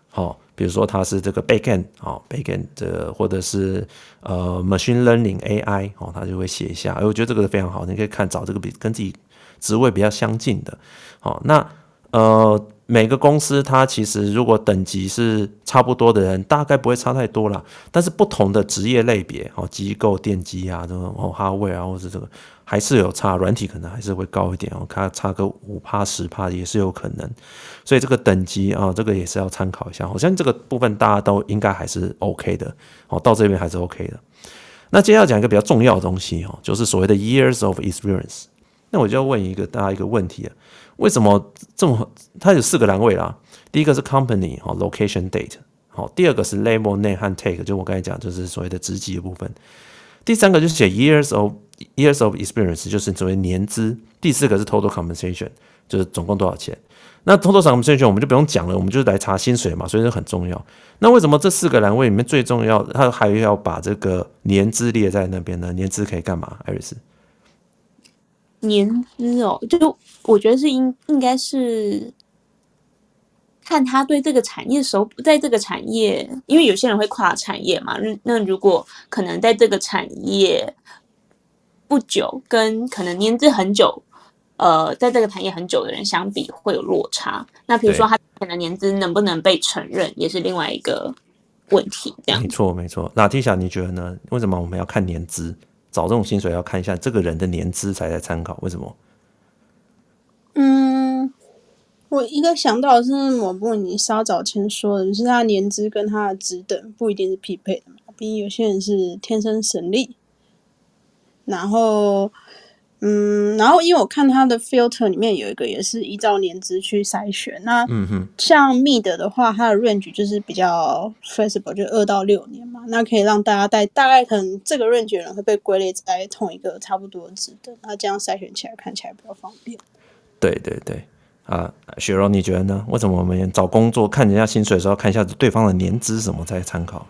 好。比如说他是这个 backend 啊，backend 的或者是呃 machine learning AI 哦，他就会写一下。哎，我觉得这个非常好，你可以看找这个比跟自己职位比较相近的。好，那呃每个公司它其实如果等级是差不多的人，大概不会差太多啦。但是不同的职业类别，哦，机构电机啊，这种哦 hardware 啊，或者这个。还是有差，软体可能还是会高一点哦，看差个五趴十趴也是有可能，所以这个等级啊，这个也是要参考一下。好像这个部分大家都应该还是 OK 的，哦，到这边还是 OK 的。那接下来讲一个比较重要的东西哦，就是所谓的 years of experience。那我就要问一个大家一个问题啊，为什么这么？它有四个栏位啦，第一个是 company 哦，location date，好，第二个是 level name 和 take，就我刚才讲就是所谓的职级部分。第三个就是写 years of years of experience，就是所谓年资。第四个是 total compensation，就是总共多少钱。那 total compensation 我们就不用讲了，我们就来查薪水嘛，所以这很重要。那为什么这四个栏位里面最重要的，他还要把这个年资列在那边呢？年资可以干嘛？艾瑞斯？年资哦，就我觉得是应应该是。看他对这个产业熟，在这个产业，因为有些人会跨产业嘛。那那如果可能在这个产业不久，跟可能年资很久，呃，在这个产业很久的人相比，会有落差。那比如说他可能年资能不能被承认，也是另外一个问题。这样。没错，没错。那 Tisha，你觉得呢？为什么我们要看年资？找这种薪水要看一下这个人的年资才来参考？为什么？嗯。我一个想到的是某部你稍早前说的，就是他年资跟他的职等不一定是匹配的嘛，毕竟有些人是天生神力。然后，嗯，然后因为我看他的 filter 里面有一个也是依照年资去筛选，那像 mid 的话，它的 range 就是比较 flexible，就二到六年嘛，那可以让大家带大概可能这个 range 人会被归类在同一个差不多的职等，那这样筛选起来看起来比较方便。对对对。啊，雪柔，你觉得呢？为什么我们找工作看人家薪水的时候，看一下对方的年资什么再参考？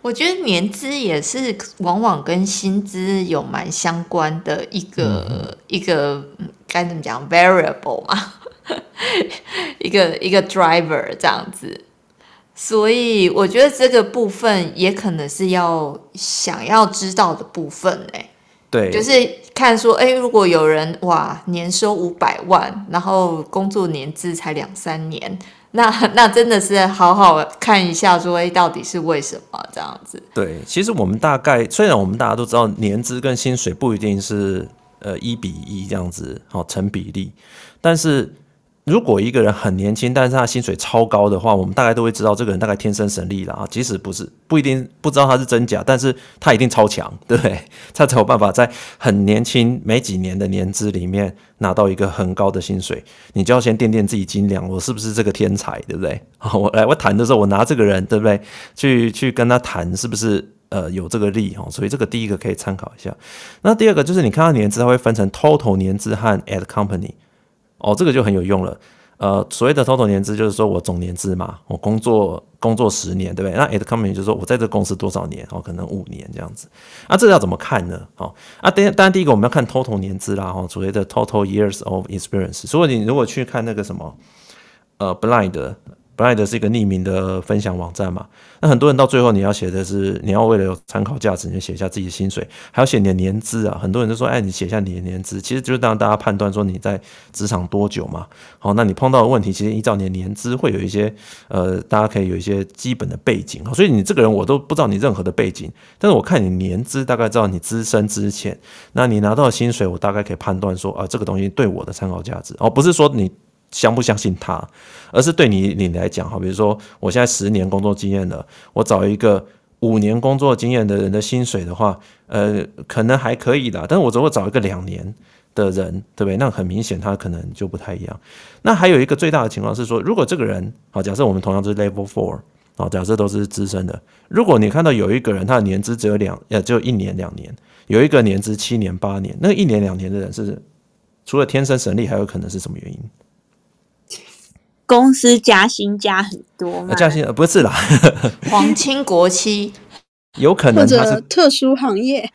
我觉得年资也是往往跟薪资有蛮相关的一个、嗯、一个该怎么讲 variable 嘛，[laughs] 一个一个 driver 这样子。所以我觉得这个部分也可能是要想要知道的部分哎、欸。对，就是看说，哎，如果有人哇年收五百万，然后工作年资才两三年，那那真的是好好看一下说，哎，到底是为什么这样子？对，其实我们大概虽然我们大家都知道年资跟薪水不一定是呃一比一这样子好成比例，但是。如果一个人很年轻，但是他薪水超高的话，我们大概都会知道这个人大概天生神力了啊。即使不是不一定不知道他是真假，但是他一定超强，对不对？他才有办法在很年轻没几年的年资里面拿到一个很高的薪水。你就要先掂掂自己斤两，我是不是这个天才，对不对？好，[laughs] 我来我谈的时候，我拿这个人，对不对？去去跟他谈，是不是呃有这个力哦？所以这个第一个可以参考一下。那第二个就是你看到年资，它会分成 total 年资和 at company。哦，这个就很有用了。呃，所谓的 total 年资就是说我总年资嘛，我工作工作十年，对不对？那 at company 就是说我在这公司多少年？哦，可能五年这样子。啊，这个要怎么看呢？哦，啊，当然第一个我们要看 total 年资啦，哦，所谓的 total years of experience。所以你如果去看那个什么，呃，blind。Blind 是一个匿名的分享网站嘛？那很多人到最后你要写的是，你要为了有参考价值，你就写一下自己的薪水，还要写你的年资啊。很多人就说，哎，你写一下你的年资，其实就是让大家判断说你在职场多久嘛。好，那你碰到的问题，其实依照你的年资会有一些，呃，大家可以有一些基本的背景。所以你这个人我都不知道你任何的背景，但是我看你年资，大概知道你资深资浅。那你拿到的薪水，我大概可以判断说，啊，这个东西对我的参考价值。哦，不是说你。相不相信他，而是对你你来讲，哈，比如说我现在十年工作经验了，我找一个五年工作经验的人的薪水的话，呃，可能还可以的。但是我如果找一个两年的人，对不对？那很明显他可能就不太一样。那还有一个最大的情况是说，如果这个人，好，假设我们同样是 level four，好，假设都是资深的，如果你看到有一个人他的年资只有两，呃，只有一年两年，有一个年资七年八年，那一年两年的人是除了天生神力，还有可能是什么原因？公司加薪加很多吗？加薪不是啦，[laughs] 皇亲国戚有可能他是特殊行业，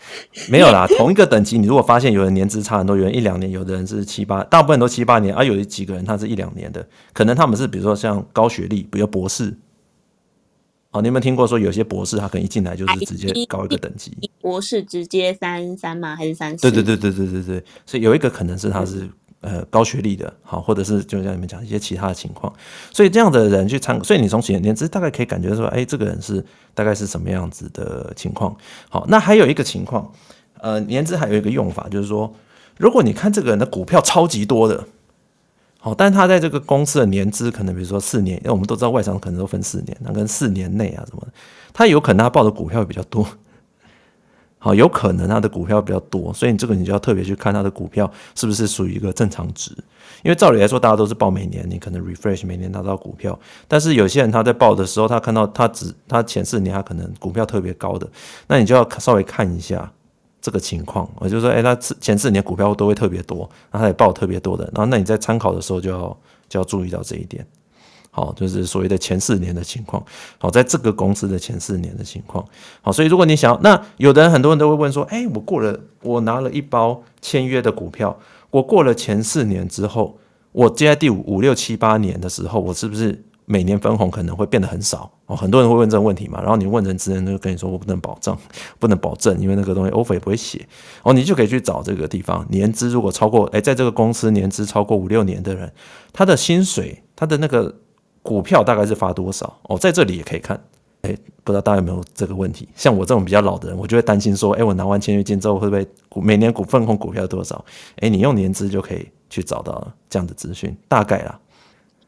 没有啦。同一个等级，你如果发现有人年资差很多，有人一两年，有的人是七八，大部分都七八年，而、啊、有几个人他是一两年的，可能他们是比如说像高学历，比如博士。哦，你有没有听过说有些博士他可能一进来就是直接高一个等级？博士直接三三吗？还是三四？对对对对对对对，所以有一个可能是他是。呃，高学历的，好，或者是就像你们讲一些其他的情况，所以这样的人去参，所以你从年资大概可以感觉说，哎，这个人是大概是什么样子的情况。好，那还有一个情况，呃，年资还有一个用法，就是说，如果你看这个人的股票超级多的，好，但他在这个公司的年资可能比如说四年，因为我们都知道外商可能都分四年，那跟四年内啊什么，他有可能他报的股票会比较多。好，有可能他的股票比较多，所以你这个你就要特别去看他的股票是不是属于一个正常值。因为照理来说，大家都是报每年，你可能 refresh 每年拿到股票，但是有些人他在报的时候，他看到他只他前四年他可能股票特别高的，那你就要稍微看一下这个情况。我就说，哎，他前四年股票都会特别多，然后他也报特别多的，然后那你在参考的时候就要就要注意到这一点。哦，就是所谓的前四年的情况。好，在这个公司的前四年的情况。好，所以如果你想要，那有的人很多人都会问说，哎，我过了，我拿了一包签约的股票，我过了前四年之后，我接在第五、五六七八年的时候，我是不是每年分红可能会变得很少？哦，很多人会问这个问题嘛。然后你问人资人就跟你说，我不能保证，不能保证，因为那个东西 offer 也不会写。哦，你就可以去找这个地方，年资如果超过，哎，在这个公司年资超过五六年的人，他的薪水，他的那个。股票大概是发多少？哦，在这里也可以看。哎，不知道大家有没有这个问题？像我这种比较老的人，我就会担心说，哎，我拿完签约金之后会不会股每年股份控股票多少？哎，你用年资就可以去找到这样的资讯，大概啦。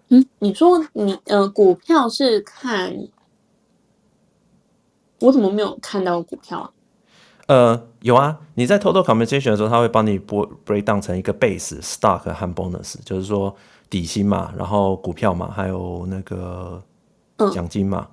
嗯，你说你呃，股票是看，我怎么没有看到股票啊？呃，有啊，你在 total compensation 的时候，他会帮你拨 break down 成一个 base、stock 和 bonus，就是说。底薪嘛，然后股票嘛，还有那个奖金嘛，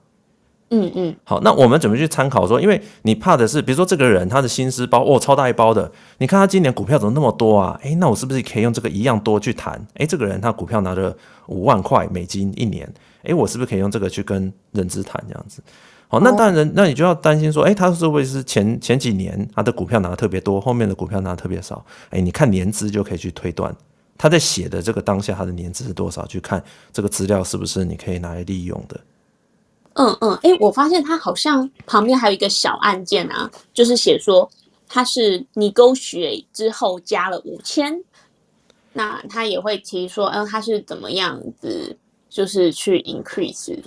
嗯嗯，好，那我们怎么去参考说？因为你怕的是，比如说这个人他的薪资包哦超大一包的，你看他今年股票怎么那么多啊？诶，那我是不是可以用这个一样多去谈？诶，这个人他股票拿了五万块美金一年，诶，我是不是可以用这个去跟人资谈这样子？好，那当然，那你就要担心说，诶，他是不是前前几年他的股票拿的特别多，后面的股票拿的特别少？诶，你看年资就可以去推断。他在写的这个当下，他的年资是多少？去看这个资料是不是你可以拿来利用的？嗯嗯，哎、欸，我发现他好像旁边还有一个小按键啊，就是写说他是 negotiate 之后加了五千，那他也会提说，嗯，他是怎么样子，就是去 increase。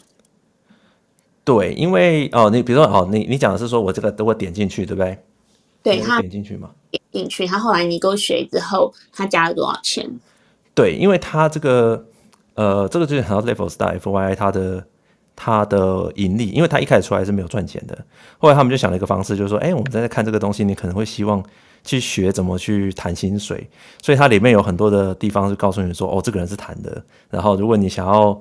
对，因为哦，你比如说哦，你你讲的是说我这个等我点进去，对不对？对，他点进去吗，点进去，他后来 negotiate 之后，他加了多少钱？对，因为他这个呃，这个就是很多 Levels 大 FYI 它的。他的盈利，因为他一开始出来是没有赚钱的，后来他们就想了一个方式，就是说，哎，我们在看这个东西，你可能会希望去学怎么去谈薪水，所以它里面有很多的地方是告诉你说，哦，这个人是谈的，然后如果你想要，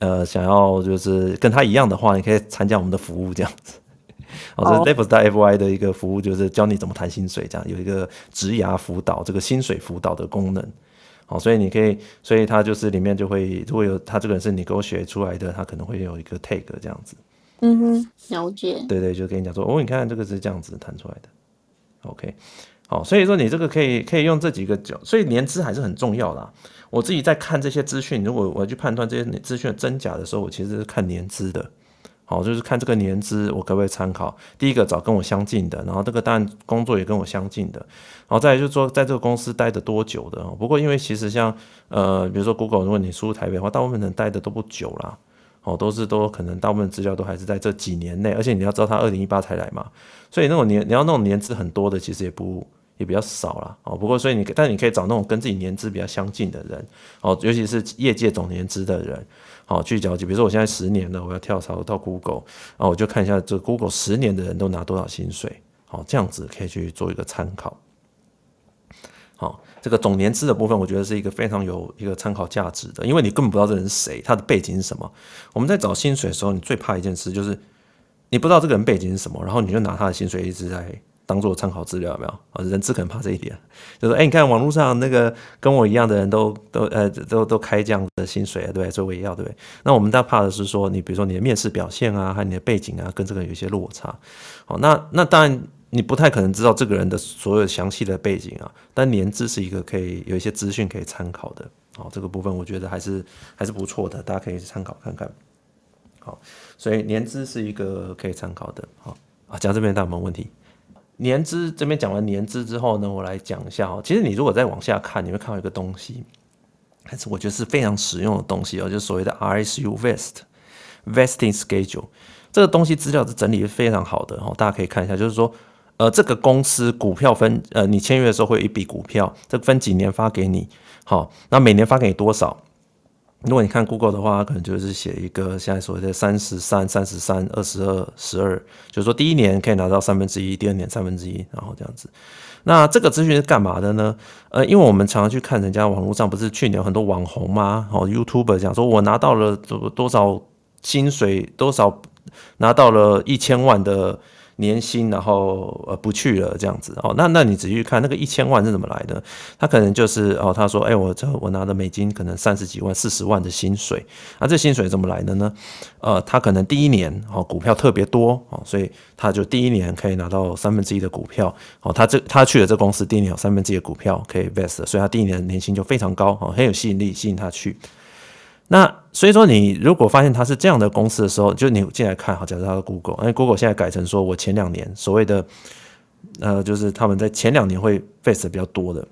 呃，想要就是跟他一样的话，你可以参加我们的服务这样子。哦，这是 Levels.fy 的一个服务，就是教你怎么谈薪水，这样有一个职涯辅导，这个薪水辅导的功能。哦，所以你可以，所以它就是里面就会，如果有他这个人是你给我学出来的，他可能会有一个 tag 这样子。嗯哼，了解。对对，就跟你讲说，哦，你看这个是这样子弹出来的。OK，好，所以说你这个可以可以用这几个角，所以年资还是很重要啦。我自己在看这些资讯，如果我要去判断这些资讯的真假的时候，我其实是看年资的。好，就是看这个年资，我可不可以参考？第一个找跟我相近的，然后这个当然工作也跟我相近的，然后再来就是说在这个公司待的多久的。不过因为其实像呃，比如说 Google，如果你输入台北的话，大部分人待的都不久啦。哦，都是都可能大部分资料都还是在这几年内，而且你要知道他二零一八才来嘛，所以那种年你要那种年资很多的，其实也不也比较少啦。哦，不过所以你但你可以找那种跟自己年资比较相近的人，哦，尤其是业界总年资的人。好，去交集。比如说，我现在十年了，我要跳槽到 Google，然后我就看一下这 Google 十年的人都拿多少薪水。好，这样子可以去做一个参考。好，这个总年资的部分，我觉得是一个非常有一个参考价值的，因为你根本不知道这人是谁，他的背景是什么。我们在找薪水的时候，你最怕一件事就是你不知道这个人背景是什么，然后你就拿他的薪水一直在。当做参考资料有没有？啊，人资可能怕这一点，就是哎、你看网络上那个跟我一样的人都都呃都都开这样的薪水啊，对不对？所以我也要，对不对？那我们大怕的是说，你比如说你的面试表现啊，还有你的背景啊，跟这个有一些落差。好，那那当然你不太可能知道这个人的所有详细的背景啊，但年资是一个可以有一些资讯可以参考的。好，这个部分我觉得还是还是不错的，大家可以参考看看。好，所以年资是一个可以参考的。好啊，讲这边大家有没有问题？年资这边讲完年资之后呢，我来讲一下哦。其实你如果再往下看，你会看到一个东西，还是我觉得是非常实用的东西哦，就是所谓的 RSU vest vesting schedule 这个东西资料的整理是非常好的哦，大家可以看一下，就是说呃这个公司股票分呃你签约的时候会有一笔股票，这分几年发给你，好，那每年发给你多少？如果你看 Google 的话，可能就是写一个现在所谓的三十三、三十三、二十二、十二，就是说第一年可以拿到三分之一，第二年三分之一，然后这样子。那这个资讯是干嘛的呢？呃，因为我们常常去看人家网络上，不是去年很多网红吗？哦，YouTuber 讲说我拿到了多多少薪水，多少拿到了一千万的。年薪，然后呃不去了这样子哦，那那你仔细看那个一千万是怎么来的？他可能就是哦，他说哎，我这我拿的美金可能三十几万、四十万的薪水，那这薪水怎么来的呢？呃，他可能第一年哦股票特别多哦，所以他就第一年可以拿到三分之一的股票哦，他这他去了这公司第一年有三分之一的股票可以 vest，所以他第一年的年薪就非常高哦，很有吸引力，吸引他去。那所以说，你如果发现它是这样的公司的时候，就你进来看好，假设它是 Google，因为 Google 现在改成说我前两年所谓的呃，就是他们在前两年会 vest 比较多的，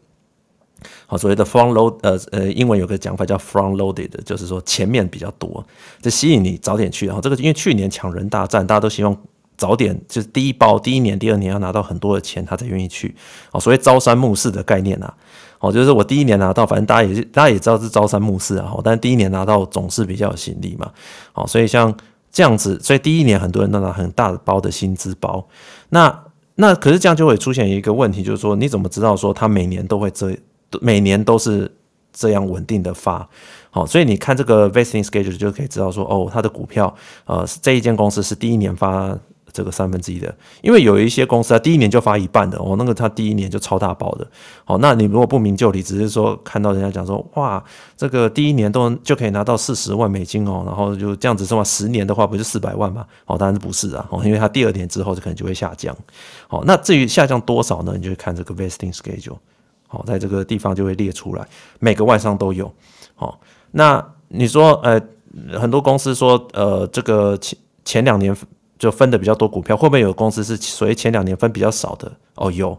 好，所谓的 front load，呃呃，英文有个讲法叫 front loaded，就是说前面比较多，就吸引你早点去。然后这个因为去年抢人大战，大家都希望早点，就是第一包第一年、第二年要拿到很多的钱，他才愿意去。哦，所谓朝三暮四的概念啊。哦，就是我第一年拿到，反正大家也是，大家也知道是朝三暮四啊。但是第一年拿到总是比较有吸力嘛。好，所以像这样子，所以第一年很多人都拿很大的包的薪资包。那那可是这样就会出现一个问题，就是说你怎么知道说他每年都会这每年都是这样稳定的发？好，所以你看这个 vesting schedule 就可以知道说，哦，他的股票呃这一间公司是第一年发。这个三分之一的，因为有一些公司啊，第一年就发一半的哦，那个他第一年就超大包的，哦，那你如果不明就里，只是说看到人家讲说，哇，这个第一年都就可以拿到四十万美金哦，然后就这样子的话，十年的话不就四百万吗？哦，当然是不是啊，哦，因为他第二年之后就可能就会下降，哦，那至于下降多少呢？你就看这个 vesting schedule，好，在这个地方就会列出来，每个外商都有，好，那你说呃，很多公司说呃这个前前两年就分的比较多股票，会不会有公司是所谓前两年分比较少的？哦，有。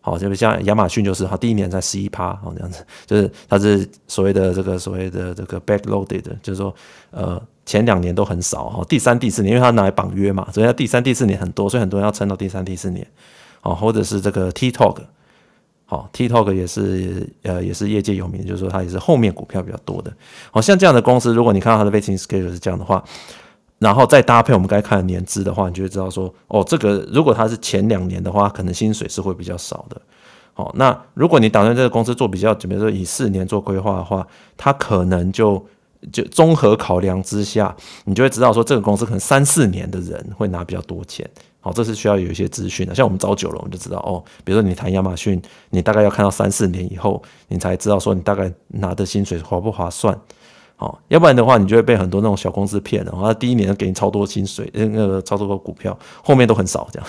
好，就像亚马逊就是，它第一年才十一趴，哦，这样子，就是它是所谓的这个所谓的这个 backloaded，就是说，呃，前两年都很少，哈，第三、第四年，因为它拿来绑约嘛，所以它第三、第四年很多，所以很多人要撑到第三、第四年，哦，或者是这个 TikTok，好，TikTok 也是，呃，也是业界有名，就是说它也是后面股票比较多的，好像这样的公司，如果你看到它的 vesting schedule 是这样的话。然后再搭配我们刚才看的年资的话，你就会知道说，哦，这个如果它是前两年的话，可能薪水是会比较少的。好，那如果你打算这个公司做比较，比如说以四年做规划的话，它可能就就综合考量之下，你就会知道说，这个公司可能三四年的人会拿比较多钱。好，这是需要有一些资讯的。像我们找久了，我们就知道哦，比如说你谈亚马逊，你大概要看到三四年以后，你才知道说你大概拿的薪水划不划算。好，要不然的话，你就会被很多那种小公司骗了。他第一年给你超多薪水，那个超多个股票，后面都很少这样。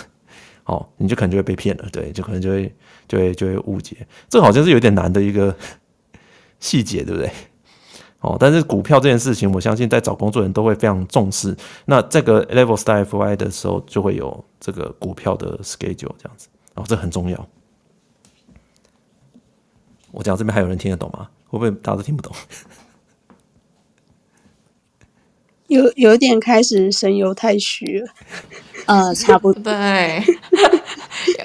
好，你就可能就会被骗了，对，就可能就会就会就会误解。这好像是有点难的一个 [laughs] 细节，对不对？哦，但是股票这件事情，我相信在找工作人都会非常重视。那这个 Level Start FYI 的时候，就会有这个股票的 schedule 这样子。哦，这很重要。我讲这边还有人听得懂吗？会不会大家都听不懂？有有点开始神游太虚了，[laughs] 呃，差不多。对，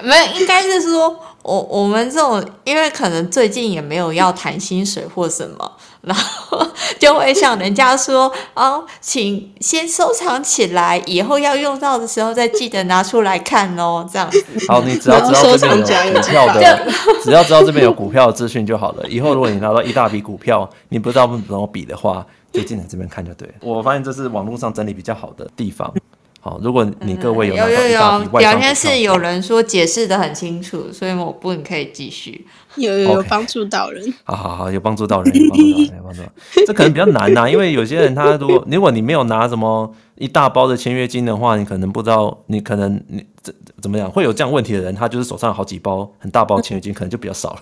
没有，应该是说，我我们这种，因为可能最近也没有要谈薪水或什么，然后 [laughs] 就会向人家说，哦，请先收藏起来，以后要用到的时候再记得拿出来看哦，这样子。好，你只要知道这边有股票的，只要知道这边有股票的资讯就好了。以后如果你拿到一大笔股票，你不知道怎么比的话。就进来这边看就对了。我发现这是网络上整理比较好的地方。好，如果你各位有有有有，聊天室有人说解释的很清楚，所以我不你可以继续。有有有帮助到人。好好好，有帮助到人，有帮助到人，[laughs] 有帮助到人。这可能比较难呐、啊，[laughs] 因为有些人他如果如果你没有拿什么一大包的签约金的话，你可能不知道，你可能你怎怎么样会有这样问题的人，他就是手上有好几包很大包签约金，[laughs] 可能就比较少了。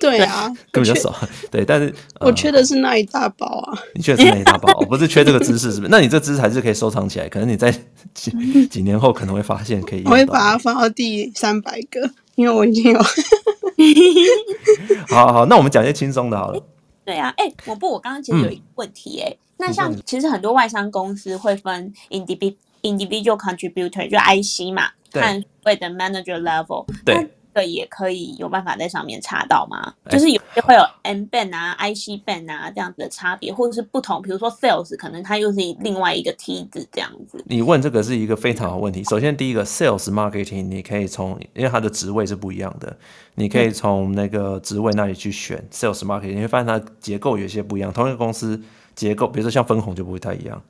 对啊，根本就少。对，但是我缺的是那一大包啊。你缺的是那一大包，不是缺这个知识，是不是？[laughs] 那你这知识还是可以收藏起来，可能你在几 [laughs] 几年后可能会发现可以。我会把它放到第三百个，因为我已经有。[laughs] 好好好，那我们讲一些轻松的好了。对啊，哎、欸，我不，我刚刚其实有一个问题、欸，哎、嗯，那像其实很多外商公司会分 individual individual contributor 就 IC 嘛，看所谓的 manager level，对。这也可以有办法在上面查到吗？欸、就是有些会有 M band 啊、IC band 啊这样子的差别，或者是不同。比如说 Sales 可能它又是另外一个梯子这样子。你问这个是一个非常好问题。首先，第一个 Sales Marketing 你可以从，因为它的职位是不一样的，你可以从那个职位那里去选 Sales Marketing，你会发现它结构有些不一样。同一个公司结构，比如说像分红就不会太一样。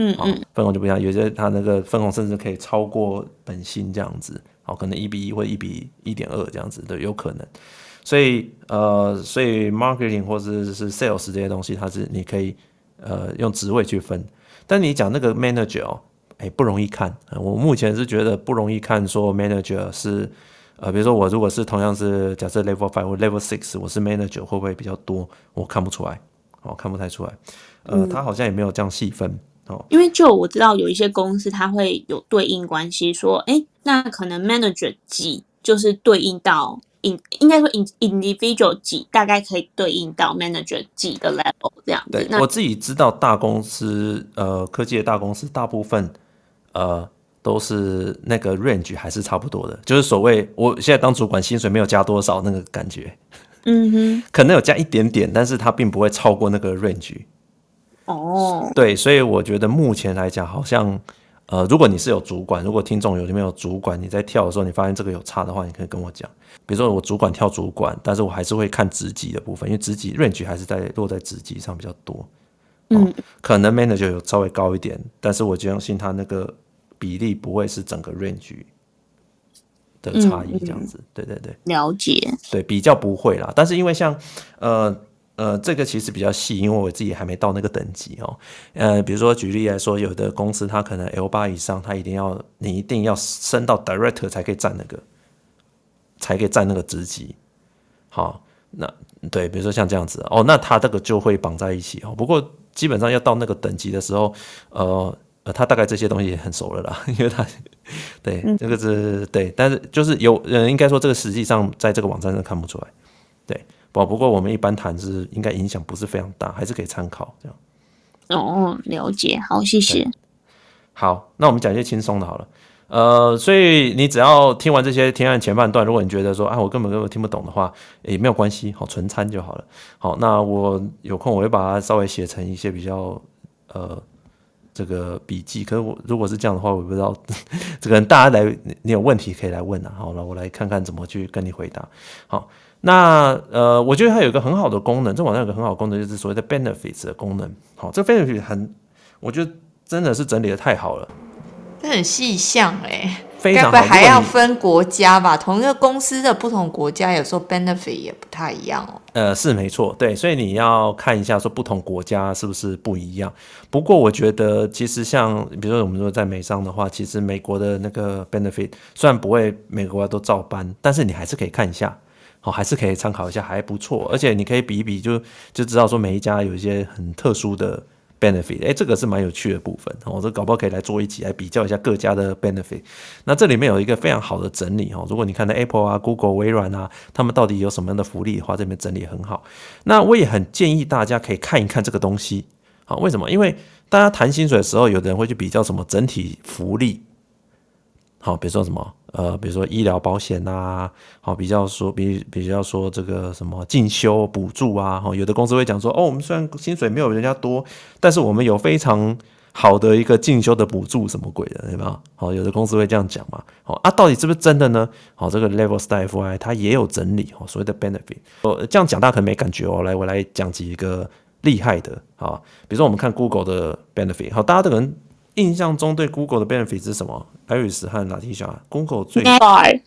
嗯嗯，分红就不一样，有些它那个分红甚至可以超过本薪这样子。哦，可能一比一或一比一点二这样子的有可能，所以呃，所以 marketing 或者是 sales 这些东西，它是你可以呃用职位去分。但你讲那个 manager 哦，哎，不容易看。我目前是觉得不容易看，说 manager 是呃，比如说我如果是同样是假设 level five 或 level six，我是 manager 会不会比较多？我看不出来，哦，看不太出来。呃，他好像也没有这样细分哦。因为就我知道有一些公司，它会有对应关系，说，哎，那可能 manager 几就是对应到 in 应该说 in individual 几，大概可以对应到 manager 几的 level 这样子。我自己知道大公司，呃，科技的大公司，大部分呃都是那个 range 还是差不多的，就是所谓我现在当主管，薪水没有加多少那个感觉，嗯哼，[laughs] 可能有加一点点，但是它并不会超过那个 range。哦，oh. 对，所以我觉得目前来讲，好像，呃，如果你是有主管，如果听众有里面有主管，你在跳的时候，你发现这个有差的话，你可以跟我讲。比如说我主管跳主管，但是我还是会看职级的部分，因为职级 range 还是在落在职级上比较多。嗯，可能 manager 有稍微高一点，但是我相信他那个比例不会是整个 range 的差异这样子。嗯、对对对，了解。对，比较不会啦，但是因为像，呃。呃，这个其实比较细，因为我自己还没到那个等级哦。呃，比如说举例来说，有的公司它可能 L 八以上，它一定要你一定要升到 Director 才可以占那个，才可以占那个职级。好，那对，比如说像这样子哦，那它这个就会绑在一起哦。不过基本上要到那个等级的时候，呃呃，他大概这些东西也很熟了啦，[laughs] 因为他对这个是对，但是就是有呃，应该说这个实际上在这个网站上看不出来，对，不不过我们一般谈是应该影响不是非常大，还是可以参考这样。哦，了解，好，谢谢。好，那我们讲一些轻松的好了。呃，所以你只要听完这些，听完前半段，如果你觉得说啊，我根本根本听不懂的话，也没有关系，好，纯参就好了。好，那我有空我会把它稍微写成一些比较呃这个笔记。可是我如果是这样的话，我不知道 [laughs] 这个大家来，你有问题可以来问啊。好了，我来看看怎么去跟你回答。好，那呃，我觉得它有一个很好的功能，这网站有个很好的功能，就是所谓的 benefits 的功能。好，这 benefit 很，我觉得真的是整理的太好了。这很细项哎，非常好，该不会还要分国家吧？同一个公司的不同国家，有时候 benefit 也不太一样哦。呃，是没错，对，所以你要看一下说不同国家是不是不一样。不过我觉得其实像比如说我们说在美商的话，其实美国的那个 benefit 虽然不会每个国家都照搬，但是你还是可以看一下，好，还是可以参考一下，还不错。而且你可以比一比，就就知道说每一家有一些很特殊的。benefit，哎，这个是蛮有趣的部分，我、哦、这搞不好可以来做一集来比较一下各家的 benefit。那这里面有一个非常好的整理哈，如果你看到 Apple 啊、Google、微软啊，他们到底有什么样的福利的话，这边整理很好。那我也很建议大家可以看一看这个东西，好，为什么？因为大家谈薪水的时候，有的人会去比较什么整体福利。好，比如说什么，呃，比如说医疗保险呐、啊，好，比较说比比较说这个什么进修补助啊，哈，有的公司会讲说，哦，我们虽然薪水没有人家多，但是我们有非常好的一个进修的补助，什么鬼的，对吧？好，有的公司会这样讲嘛，好啊，到底是不是真的呢？好，这个 Level Staff Y 它也有整理，哦，所谓的 benefit，哦，这样讲大家可能没感觉哦，来，我来讲几个厉害的，好，比如说我们看 Google 的 benefit，好，大家都可能。印象中对 Google 的 benefit 是什么？Iris 和 Latisha，Google 最 Snack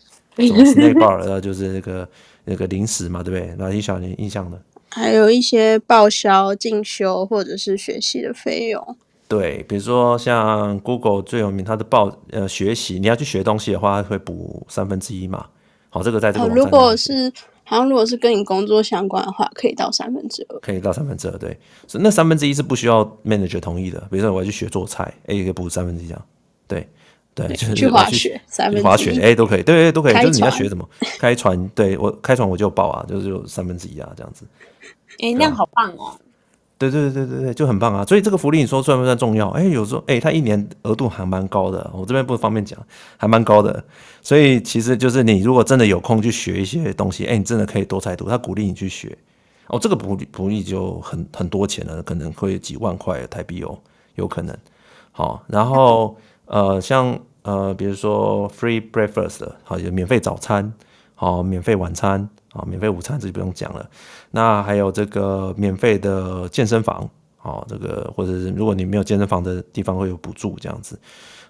bar，呃，[laughs] 就是那个那个零食嘛，对不对？Latisha，你印象的？还有一些报销、进修或者是学习的费用。对，比如说像 Google 最有名，它的报呃学习，你要去学东西的话，会补三分之一嘛。好，这个在这个、哦、如果是。好像如果是跟你工作相关的话，可以到三分之二，可以到三分之二，对，所以那三分之一是不需要 manager 同意的。比如说我要去学做菜，哎，可以补三分之一这样，对对，就是去滑雪，三分之一滑雪，哎，都可以，对对都可以，就是你要学什么，开船，对我开船我就报啊，就是有三分之一啊这样子，哎，那样好棒哦。对对对对对，就很棒啊！所以这个福利你说算不算重要？哎，有时候哎，它一年额度还蛮高的，我这边不方便讲，还蛮高的。所以其实就是你如果真的有空去学一些东西，哎，你真的可以多才多，他鼓励你去学哦。这个福利福利就很很多钱了，可能会几万块台币哦，有可能。好，然后呃，像呃，比如说 free breakfast，好，有免费早餐，好，免费晚餐。啊，免费午餐这就不用讲了。那还有这个免费的健身房，好，这个或者是如果你没有健身房的地方会有补助这样子。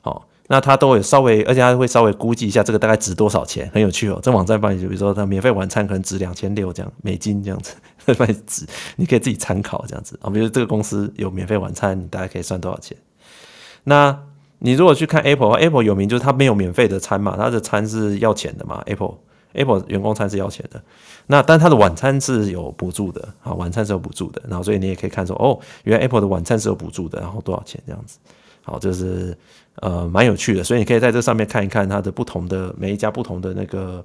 好，那他都会稍微，而且他会稍微估计一下这个大概值多少钱，很有趣哦。这网站帮你，就比如说他免费晚餐可能值两千六这样美金这样子，会帮你值，你可以自己参考这样子啊。比如这个公司有免费晚餐，你大概可以算多少钱？那你如果去看 Apple，Apple 有名就是它没有免费的餐嘛，它的餐是要钱的嘛，Apple。Apple 员工餐是要钱的，那但它的晚餐是有补助的，啊，晚餐是有补助的，然后所以你也可以看说，哦，原来 Apple 的晚餐是有补助的，然后多少钱这样子，好，就是呃蛮有趣的，所以你可以在这上面看一看它的不同的每一家不同的那个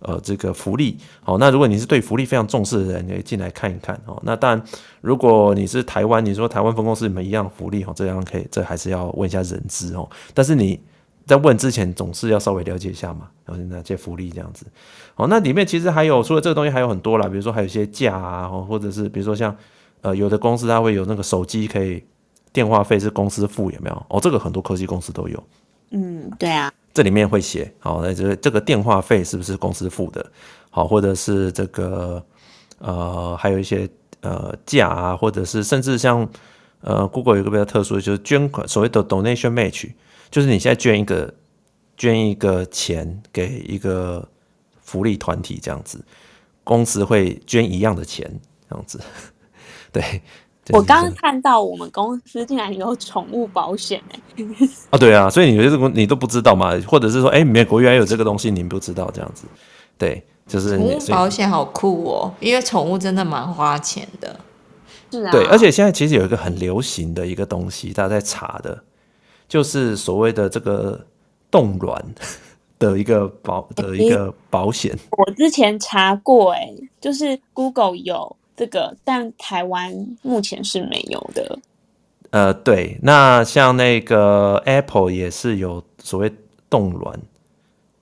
呃这个福利，好，那如果你是对福利非常重视的人，你可以进来看一看，哦，那当然如果你是台湾，你说台湾分公司你们一样福利，哦，这样可以，这还是要问一下人资哦，但是你。在问之前，总是要稍微了解一下嘛，然后哪些福利这样子。哦，那里面其实还有除了这个东西，还有很多啦，比如说还有一些假啊，或者是比如说像呃有的公司它会有那个手机可以电话费是公司付，有没有？哦，这个很多科技公司都有。嗯，对啊。这里面会写，好，那这个这个电话费是不是公司付的？好，或者是这个呃还有一些呃假啊，或者是甚至像呃 Google 有一个比较特殊的，就是捐款，所谓的 donation match。就是你现在捐一个捐一个钱给一个福利团体这样子，公司会捐一样的钱这样子。[laughs] 对，就是、我刚刚看到我们公司竟然有宠物保险哎、欸！[laughs] 啊，对啊，所以你这个你都不知道嘛？或者是说，哎、欸，美国原来有这个东西，你不知道这样子？对，就是宠物保险好酷哦，因为宠物真的蛮花钱的。是啊，对，而且现在其实有一个很流行的一个东西，大家在查的。就是所谓的这个冻卵 [laughs] 的一个保的一个保险。我之前查过，哎，就是 Google 有这个，但台湾目前是没有的。呃，对，那像那个 Apple 也是有所谓冻卵，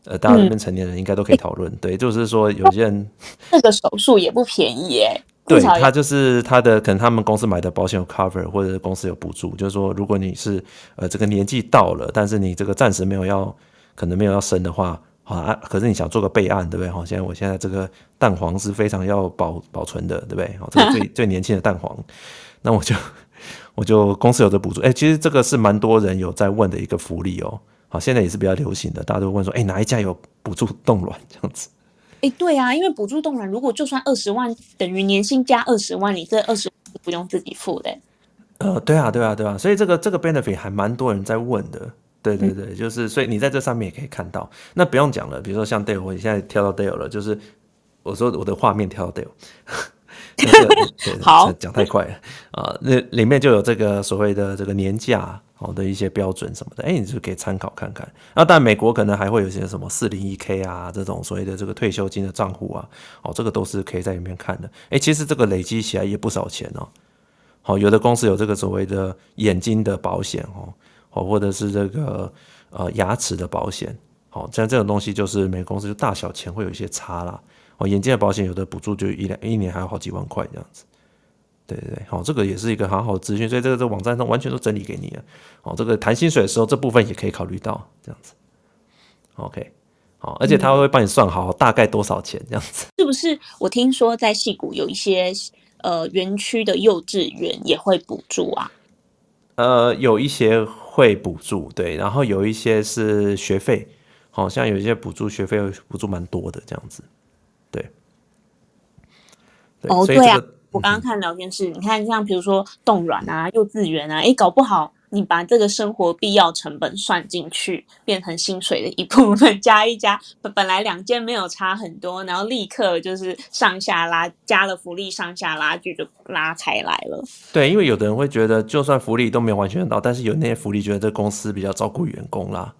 呃，大家这边成年人应该都可以讨论。嗯、对，就是说有些人这个手术也不便宜耶。对，他就是他的可能他们公司买的保险有 cover，或者是公司有补助，就是说如果你是呃这个年纪到了，但是你这个暂时没有要可能没有要生的话，啊，可是你想做个备案，对不对？好，现在我现在这个蛋黄是非常要保保存的，对不对？好，这个最 [laughs] 最年轻的蛋黄，那我就。我就公司有的补助，哎、欸，其实这个是蛮多人有在问的一个福利哦。好，现在也是比较流行的，大家都问说，哎、欸，哪一家有补助冻卵这样子？哎、欸，对啊，因为补助冻卵，如果就算二十万等于年薪加二十万，你这二十万不用自己付的。呃，对啊，对啊，对啊，所以这个这个 benefit 还蛮多人在问的。对对对，嗯、就是所以你在这上面也可以看到。那不用讲了，比如说像 Dale，我现在跳到 Dale 了，就是我说我的画面跳到 Dale。[laughs] 好，讲太快了啊！那里面就有这个所谓的这个年假好的一些标准什么的，哎，你就可以参考看看。那但美国可能还会有些什么四零一 K 啊这种所谓的这个退休金的账户啊，哦，这个都是可以在里面看的。哎，其实这个累积起来也不少钱哦。好，有的公司有这个所谓的眼睛的保险哦，哦，或者是这个呃牙齿的保险，好，像这种东西就是每个公司就大小钱会有一些差啦。哦，眼睛的保险有的补助就一两一年还有好几万块这样子，对对对，好，这个也是一个很好的资讯，所以这个这个网站上完全都整理给你了。哦，这个谈薪水的时候这部分也可以考虑到这样子。OK，好，而且他会帮你算好大概多少钱这样子。[laughs] 是不是？我听说在戏谷有一些呃园区的幼稚园也会补助啊？呃，有一些会补助，对，然后有一些是学费，好像有一些补助学费补助蛮多的这样子。对，对哦，对啊，我刚刚看聊天室，嗯、你看像比如说冻卵啊、幼稚园啊，哎，搞不好你把这个生活必要成本算进去，变成薪水的一部分，[laughs] 加一加，本来两件没有差很多，然后立刻就是上下拉，加了福利上下拉距就拉开来了。对，因为有的人会觉得，就算福利都没有完全到，但是有那些福利，觉得这公司比较照顾员工啦。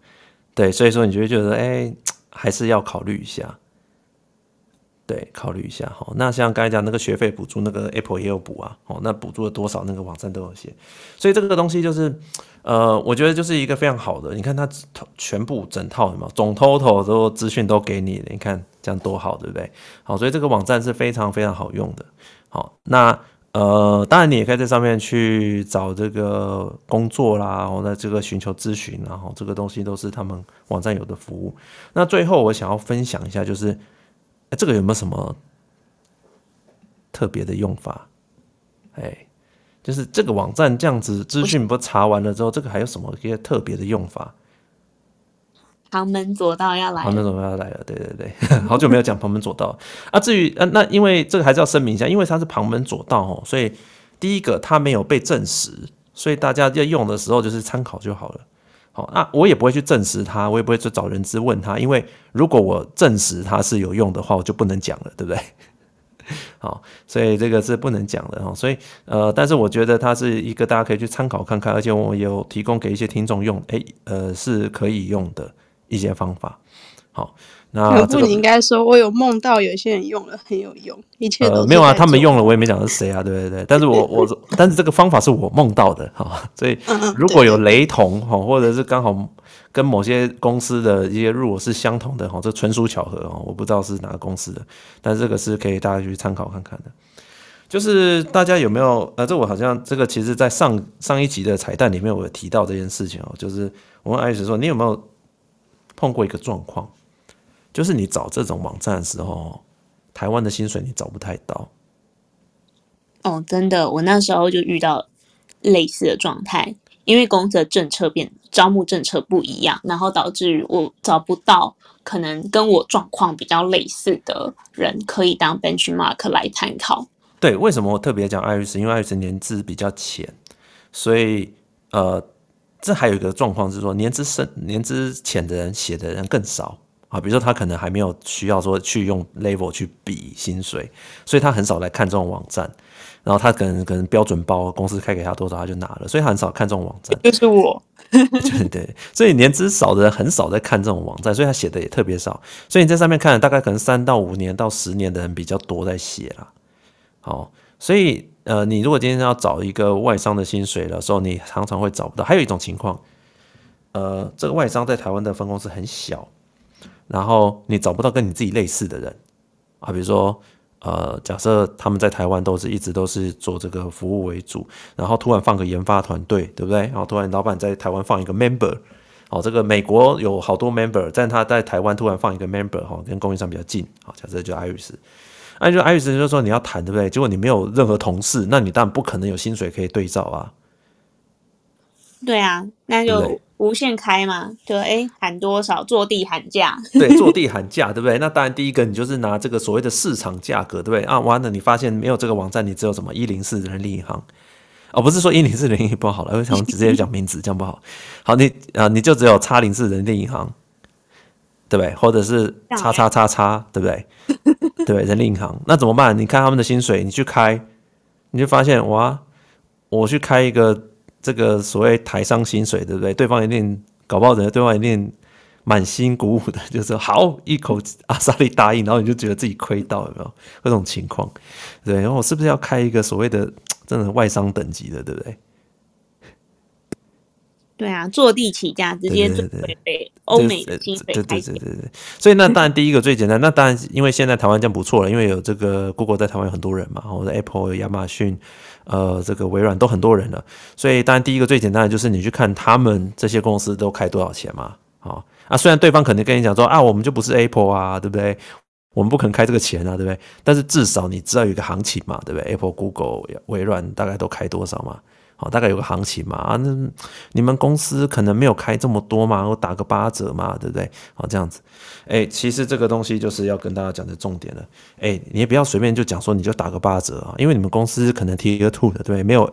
对，所以说你就会觉得，哎，[tsk] 还是要考虑一下。对，考虑一下哈。那像刚才讲那个学费补助，那个 Apple 也有补啊。哦，那补助了多少？那个网站都有写。所以这个东西就是，呃，我觉得就是一个非常好的。你看它全部整套什么总 total 都资讯都给你了，你看这样多好，对不对？好，所以这个网站是非常非常好用的。好，那呃，当然你也可以在上面去找这个工作啦，然后这个寻求咨询，然后这个东西都是他们网站有的服务。那最后我想要分享一下，就是。哎，这个有没有什么特别的用法？哎，就是这个网站这样子资讯不查完了之后，这个还有什么一些特别的用法？旁门左道要来，旁门左道要来了，对对对，[laughs] 好久没有讲旁门左道啊。至于呃，那因为这个还是要声明一下，因为它是旁门左道哦，所以第一个它没有被证实，所以大家要用的时候就是参考就好了。好，那我也不会去证实它，我也不会去找人质问他，因为如果我证实它是有用的话，我就不能讲了，对不对？[laughs] 好，所以这个是不能讲的哈。所以呃，但是我觉得它是一个大家可以去参考看看，而且我有提供给一些听众用，诶，呃，是可以用的一些方法。好。那不，你应该说，我有梦到有些人用了很有用，一切都、呃、没有啊，他们用了，我也没讲是谁啊，对对对。但是我我，[laughs] 但是这个方法是我梦到的哈，所以如果有雷同哈，或者是刚好跟某些公司的一些入我是相同的哈，这纯属巧合哦，我不知道是哪个公司的，但是这个是可以大家去参考看看的。就是大家有没有呃，这我好像这个其实在上上一集的彩蛋里面我有提到这件事情哦，就是我问艾雪说，你有没有碰过一个状况？就是你找这种网站的时候，台湾的薪水你找不太到。哦，真的，我那时候就遇到类似的状态，因为公司的政策变，招募政策不一样，然后导致我找不到可能跟我状况比较类似的人可以当 benchmark 来参考。对，为什么我特别讲艾瑞斯？因为艾瑞斯年资比较浅，所以呃，这还有一个状况是说，年资深、年资浅的人写的人更少。啊，比如说他可能还没有需要说去用 level 去比薪水，所以他很少来看这种网站。然后他可能可能标准包公司开给他多少他就拿了，所以他很少看这种网站。就是我，[laughs] 对对，所以年资少的人很少在看这种网站，所以他写的也特别少。所以你在上面看，大概可能三到五年到十年的人比较多在写啦。好，所以呃，你如果今天要找一个外商的薪水的时候，你常常会找不到。还有一种情况，呃，这个外商在台湾的分公司很小，然后你找不到跟你自己类似的人啊，比如说。呃，假设他们在台湾都是一直都是做这个服务为主，然后突然放个研发团队，对不对？然后突然老板在台湾放一个 member，哦，这个美国有好多 member，但他在台湾突然放一个 member，哈，跟供应商比较近，好，假设就 Iris，那就 Iris 就是说你要谈，对不对？结果你没有任何同事，那你当然不可能有薪水可以对照啊。对啊，那就。无限开嘛，就哎喊多少坐地喊价，对，坐地喊价，对不对？那当然第一个你就是拿这个所谓的市场价格，对不对？啊，完了，你发现没有这个网站，你只有什么一零四人力银行，哦，不是说一零四人力不好了，我想直接讲名字这样不好。好，你啊你就只有叉零四人力银行，对不对？或者是叉叉叉叉，对不对？对，人力银行，那怎么办？你看他们的薪水，你去开，你就发现哇，我去开一个。这个所谓台商薪水，对不对？对方一定搞不好人家，对方一定满心鼓舞的，[laughs] 就是好一口阿萨利答应，然后你就觉得自己亏到，有没有各种情况？对，然后我是不是要开一个所谓的 [tsk] 真的外商等级的，对不对？对啊，坐地起价，直接准备欧美的薪水，对对对对对。所以那当然第一个最简单，那当然因为现在台湾这样不错了，因为有这个 Google 在台湾有很多人嘛，或者 Apple、亚马逊。呃，这个微软都很多人了，所以当然第一个最简单的就是你去看他们这些公司都开多少钱嘛，好啊，虽然对方肯定跟你讲说啊，我们就不是 Apple 啊，对不对？我们不可能开这个钱啊，对不对？但是至少你知道有一个行情嘛，对不对 Apple、Google、微软大概都开多少嘛？好，大概有个行情嘛啊，那你们公司可能没有开这么多嘛，我打个八折嘛，对不对？好，这样子，哎，其实这个东西就是要跟大家讲的重点了，哎，你也不要随便就讲说你就打个八折啊，因为你们公司可能 Tier 2的，对？没有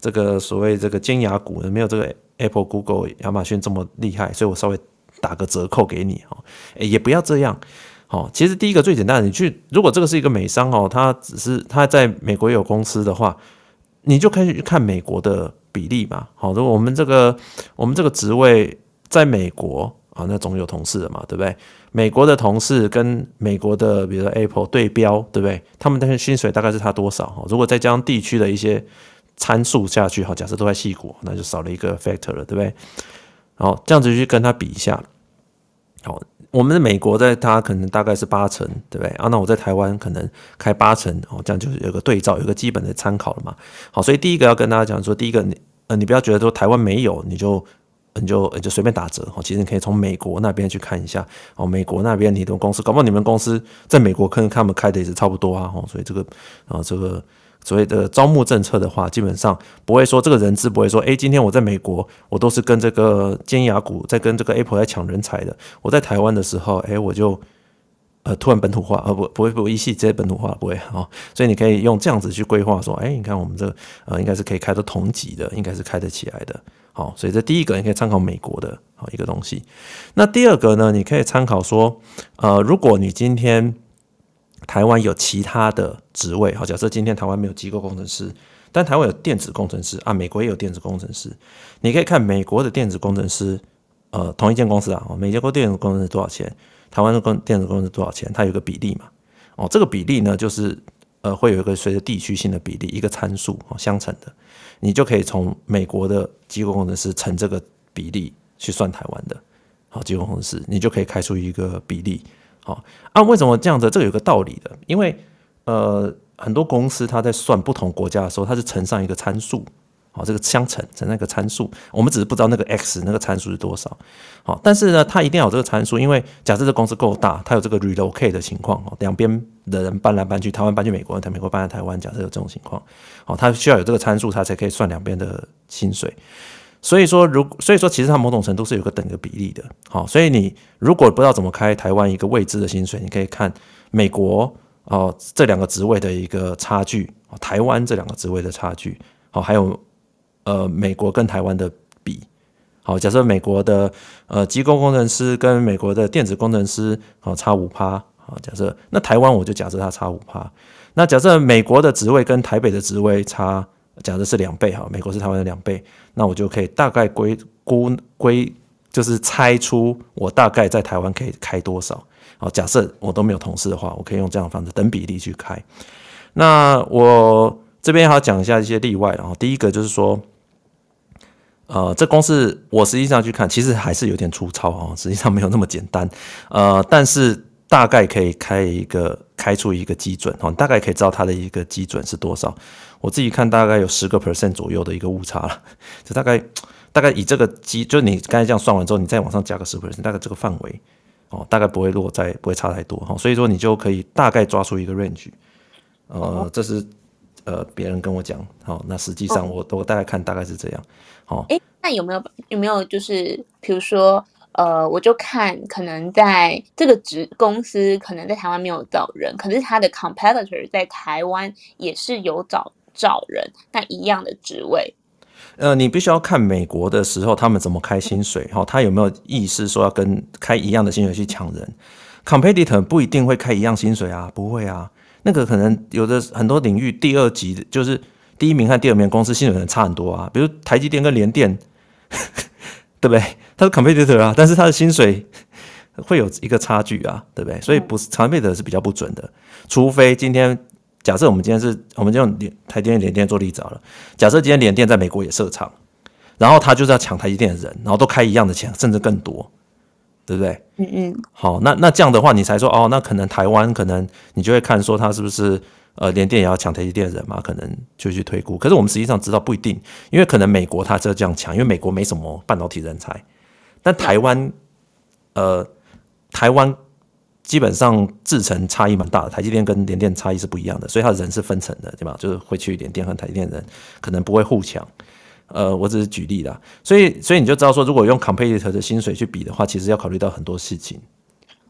这个所谓这个尖牙股的，没有这个 Apple、Google、亚马逊这么厉害，所以我稍微打个折扣给你哈，哎，也不要这样，好，其实第一个最简单的，你去如果这个是一个美商哦，他只是他在美国有公司的话。你就可以去看美国的比例嘛，好，如果我们这个我们这个职位在美国啊，那总有同事的嘛，对不对？美国的同事跟美国的，比如说 Apple 对标，对不对？他们的薪水大概是差多少？如果再加上地区的一些参数下去，好，假设都在细谷，那就少了一个 factor 了，对不对？好，这样子去跟他比一下，好。我们的美国在它可能大概是八成，对不对啊？那我在台湾可能开八成哦，这样就是有个对照，有个基本的参考了嘛。好，所以第一个要跟大家讲说，第一个你呃，你不要觉得说台湾没有，你就你就你就随便打折哦。其实你可以从美国那边去看一下哦，美国那边你的公司，搞不好你们公司在美国可能他们开的也是差不多啊。哦，所以这个啊这个。所谓的招募政策的话，基本上不会说这个人资不会说，哎，今天我在美国，我都是跟这个尖牙股在跟这个 Apple 在抢人才的。我在台湾的时候，哎，我就呃突然本土化，呃不不会不一系直接本土化不会哦。所以你可以用这样子去规划说，哎，你看我们这个呃应该是可以开到同级的，应该是开得起来的。好，所以这第一个你可以参考美国的好一个东西。那第二个呢，你可以参考说，呃，如果你今天。台湾有其他的职位，好，假设今天台湾没有机构工程师，但台湾有电子工程师啊，美国也有电子工程师。你可以看美国的电子工程师，呃，同一间公司啊，美国电子工程师多少钱？台湾的工电子工程师多少钱？它有个比例嘛？哦，这个比例呢，就是呃，会有一个随着地区性的比例，一个参数哦，相乘的，你就可以从美国的机构工程师乘这个比例去算台湾的，好，机构工程师，你就可以开出一个比例。好啊，为什么这样子？这个有个道理的，因为呃，很多公司它在算不同国家的时候，它是乘上一个参数，好，这个相乘乘那个参数，我们只是不知道那个 x 那个参数是多少，好，但是呢，它一定要有这个参数，因为假设这公司够大，它有这个 relocate 的情况，两边的人搬来搬去，台湾搬去美国，在美国搬来台湾，假设有这种情况，好，它需要有这个参数，它才可以算两边的薪水。所以说，如所以说，其实它某种程度是有个等个比例的，好，所以你如果不知道怎么开台湾一个未知的薪水，你可以看美国哦这两个职位的一个差距，哦台湾这两个职位的差距，好，还有呃美国跟台湾的比，好，假设美国的呃机构工程师跟美国的电子工程师好差五趴，好，假设那台湾我就假设它差五趴，那假设美国的职位跟台北的职位差，假设是两倍哈，美国是台湾的两倍，那我就可以大概归估归就是猜出我大概在台湾可以开多少。好，假设我都没有同事的话，我可以用这样的方式等比例去开。那我这边还要讲一下一些例外，然后第一个就是说，呃，这公司我实际上去看，其实还是有点粗糙啊，实际上没有那么简单。呃，但是大概可以开一个开出一个基准哈，大概可以知道它的一个基准是多少。我自己看大概有十个 percent 左右的一个误差了，[laughs] 就大概大概以这个基，就你刚才这样算完之后，你再往上加个十 percent，大概这个范围。哦，大概不会落在，不会差太多哈，所以说你就可以大概抓出一个 range，呃，这是呃别人跟我讲，好，那实际上我我大概看大概是这样，好，哎，那有没有有没有就是比如说呃，我就看可能在这个职公司可能在台湾没有找人，可是他的 competitor 在台湾也是有找找人，那一样的职位。呃，你必须要看美国的时候，他们怎么开薪水，哈，他有没有意识说要跟开一样的薪水去抢人？Competitor 不一定会开一样薪水啊，不会啊，那个可能有的很多领域第二级的，就是第一名和第二名公司薪水可能差很多啊，比如台积电跟联电，[laughs] 对不对？他是 Competitor 啊，但是他的薪水会有一个差距啊，对不对？所以不是 Competitor 是比较不准的，除非今天。假设我们今天是，我们就用联台积电、联电做例子好了。假设今天联电在美国也设厂，然后他就是要抢台积电的人，然后都开一样的钱，甚至更多，对不对？嗯嗯。好，那那这样的话，你才说哦，那可能台湾可能你就会看说他是不是呃联电也要抢台积电的人嘛？可能就去推估。可是我们实际上知道不一定，因为可能美国他就这样抢，因为美国没什么半导体人才，但台湾呃台湾。基本上制程差异蛮大的，台积电跟联电差异是不一样的，所以它人是分层的，对吧？就是会去联电和台积电人可能不会互抢。呃，我只是举例啦，所以所以你就知道说，如果用 competitor 的薪水去比的话，其实要考虑到很多事情。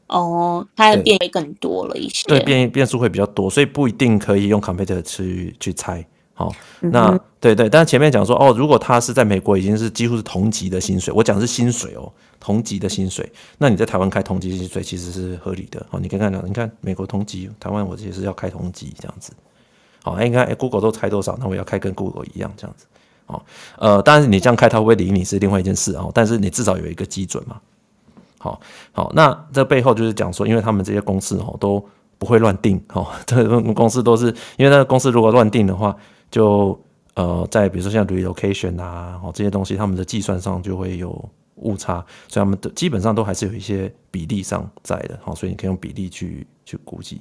哦，它的变会更多了一些，对，变变数会比较多，所以不一定可以用 competitor 去去猜。好，那、嗯、对对，但是前面讲说哦，如果他是在美国已经是几乎是同级的薪水，我讲的是薪水哦，同级的薪水，那你在台湾开同级薪水其实是合理的。好，你可以看到，你看美国同级，台湾我也是要开同级这样子。好，哎，你看，哎，Google 都开多少，那我要开跟 Google 一样这样子。好，呃，当然你这样开，他会不会理你是另外一件事啊。但是你至少有一个基准嘛。好，好，那这背后就是讲说，因为他们这些公司哦都不会乱定，哦，[laughs] 这个公司都是因为那个公司如果乱定的话。就呃，在比如说像 relocation 啊，哦这些东西，他们的计算上就会有误差，所以他们的基本上都还是有一些比例上在的，好，所以你可以用比例去去估计。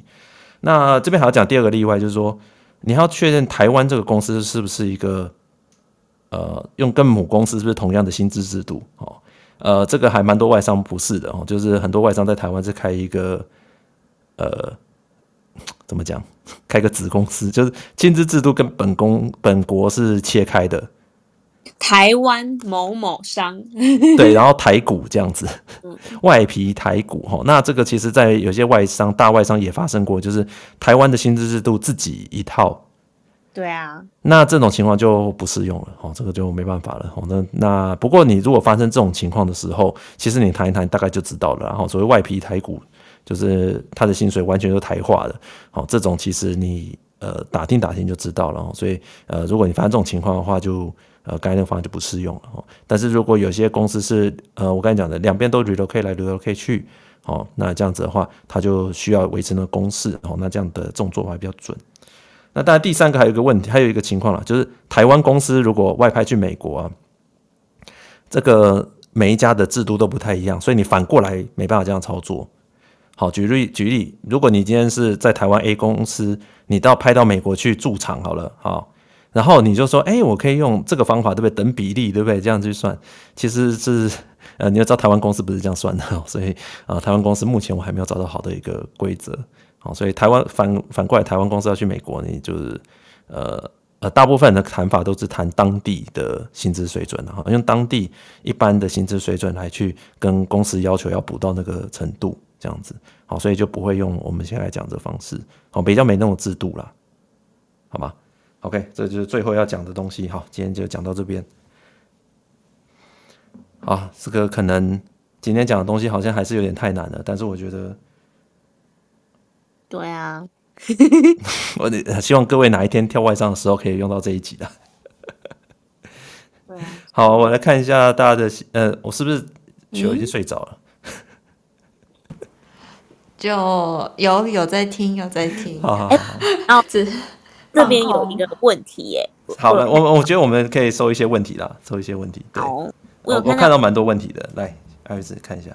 那这边还要讲第二个例外，就是说你要确认台湾这个公司是不是一个呃，用跟母公司是不是同样的薪资制度，哦，呃，这个还蛮多外商不是的哦，就是很多外商在台湾是开一个呃。怎么讲？开个子公司，就是薪资制度跟本公本国是切开的。台湾某某商，对，[laughs] 然后台股这样子，[laughs] 外皮台股哈。那这个其实，在有些外商、大外商也发生过，就是台湾的薪资制度自己一套。对啊，那这种情况就不适用了哦，这个就没办法了。那那不过你如果发生这种情况的时候，其实你谈一谈，大概就知道了。然后所谓外皮台股。就是他的薪水完全都台化的，好，这种其实你呃打听打听就知道了，所以呃如果你发生这种情况的话，就呃刚才那个方案就不适用了。哦但是如果有些公司是呃我刚才讲的两边都 relocate 来 relocate 去，哦，那这样子的话，他就需要维持那个公式，好，那这样的这种做法比较准。那当然第三个还有一个问题，还有一个情况啦，就是台湾公司如果外派去美国啊，这个每一家的制度都不太一样，所以你反过来没办法这样操作。好，举例举例，如果你今天是在台湾 A 公司，你到派到美国去驻厂好了，好，然后你就说，哎、我可以用这个方法，对不对？等比例，对不对？这样去算，其实是，呃，你要知道台湾公司不是这样算的，所以啊、台湾公司目前我还没有找到好的一个规则，好，所以台湾反反过来，台湾公司要去美国，你就是，呃呃，大部分的谈法都是谈当地的薪资水准，哈，用当地一般的薪资水准来去跟公司要求要补到那个程度。这样子，好，所以就不会用我们现在讲这方式，好，比较没那种制度啦，好吧？OK，这就是最后要讲的东西，好，今天就讲到这边。啊，这个可能今天讲的东西好像还是有点太难了，但是我觉得，对啊，[laughs] 我希望各位哪一天跳外商的时候可以用到这一集的。对啊，[laughs] 好，我来看一下大家的，呃，我是不是球已经睡着了？就有有在听，有在听。好好好，然后这这边有一个问题耶。好了，我我觉得我们可以收一些问题啦，收一些问题。对，好，我看到，我看到蛮多问题的，来，艾瑞斯看一下。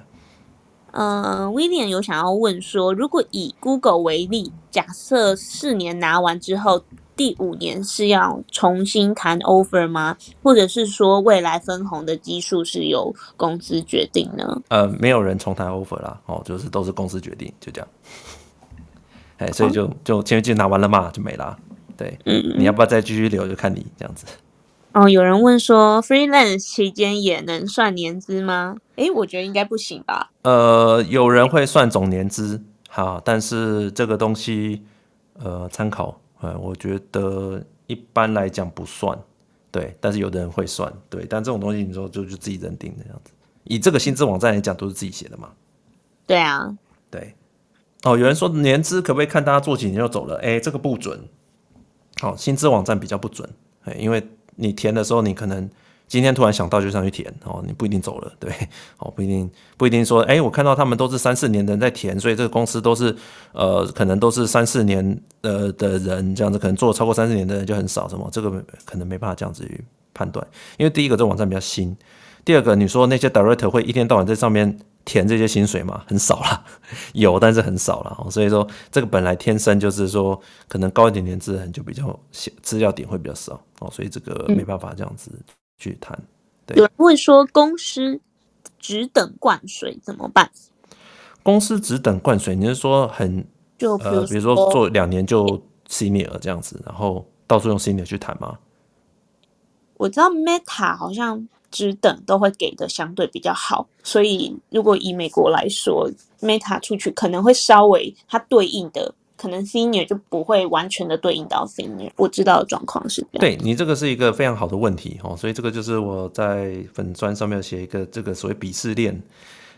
呃，William 有想要问说，如果以 Google 为例，假设四年拿完之后，第五年是要重新谈 offer 吗？或者是说未来分红的基数是由公司决定呢？呃，没有人重谈 offer 啦，哦，就是都是公司决定，就这样。[laughs] 哎，所以就就签约金拿完了嘛，就没了。对，嗯，你要不要再继续留，就看你这样子。哦，有人问说，freelance 期间也能算年资吗？诶，我觉得应该不行吧。呃，有人会算总年资，好，但是这个东西，呃，参考。呃，我觉得一般来讲不算，对，但是有的人会算，对，但这种东西你说就就自己认定的这样子。以这个薪资网站来讲，都是自己写的嘛。对啊，对。哦，有人说年资可不可以看大家做几年就走了？哎，这个不准。好，薪资网站比较不准，哎，因为你填的时候你可能。今天突然想到就上去填哦，你不一定走了，对，哦，不一定不一定说，哎，我看到他们都是三四年的人在填，所以这个公司都是呃，可能都是三四年呃的人这样子，可能做超过三四年的人就很少，什么这个可能没办法这样子去判断，因为第一个这网站比较新，第二个你说那些 director 会一天到晚在上面填这些薪水吗？很少啦，[laughs] 有但是很少啦。所以说这个本来天生就是说可能高一点点资的人就比较资料点会比较少哦，所以这个没办法这样子。去谈，对有人会说公司只等灌水怎么办？公司只等灌水，你是说很就呃，比如说做两年就 senior 这样子，然后到处用 senior 去谈吗？我知道 Meta 好像只等都会给的相对比较好，所以如果以美国来说，Meta 出去可能会稍微它对应的。可能 senior 就不会完全的对应到 senior，我知道的状况是这样。对，你这个是一个非常好的问题哦，所以这个就是我在粉砖上面写一个这个所谓鄙视链，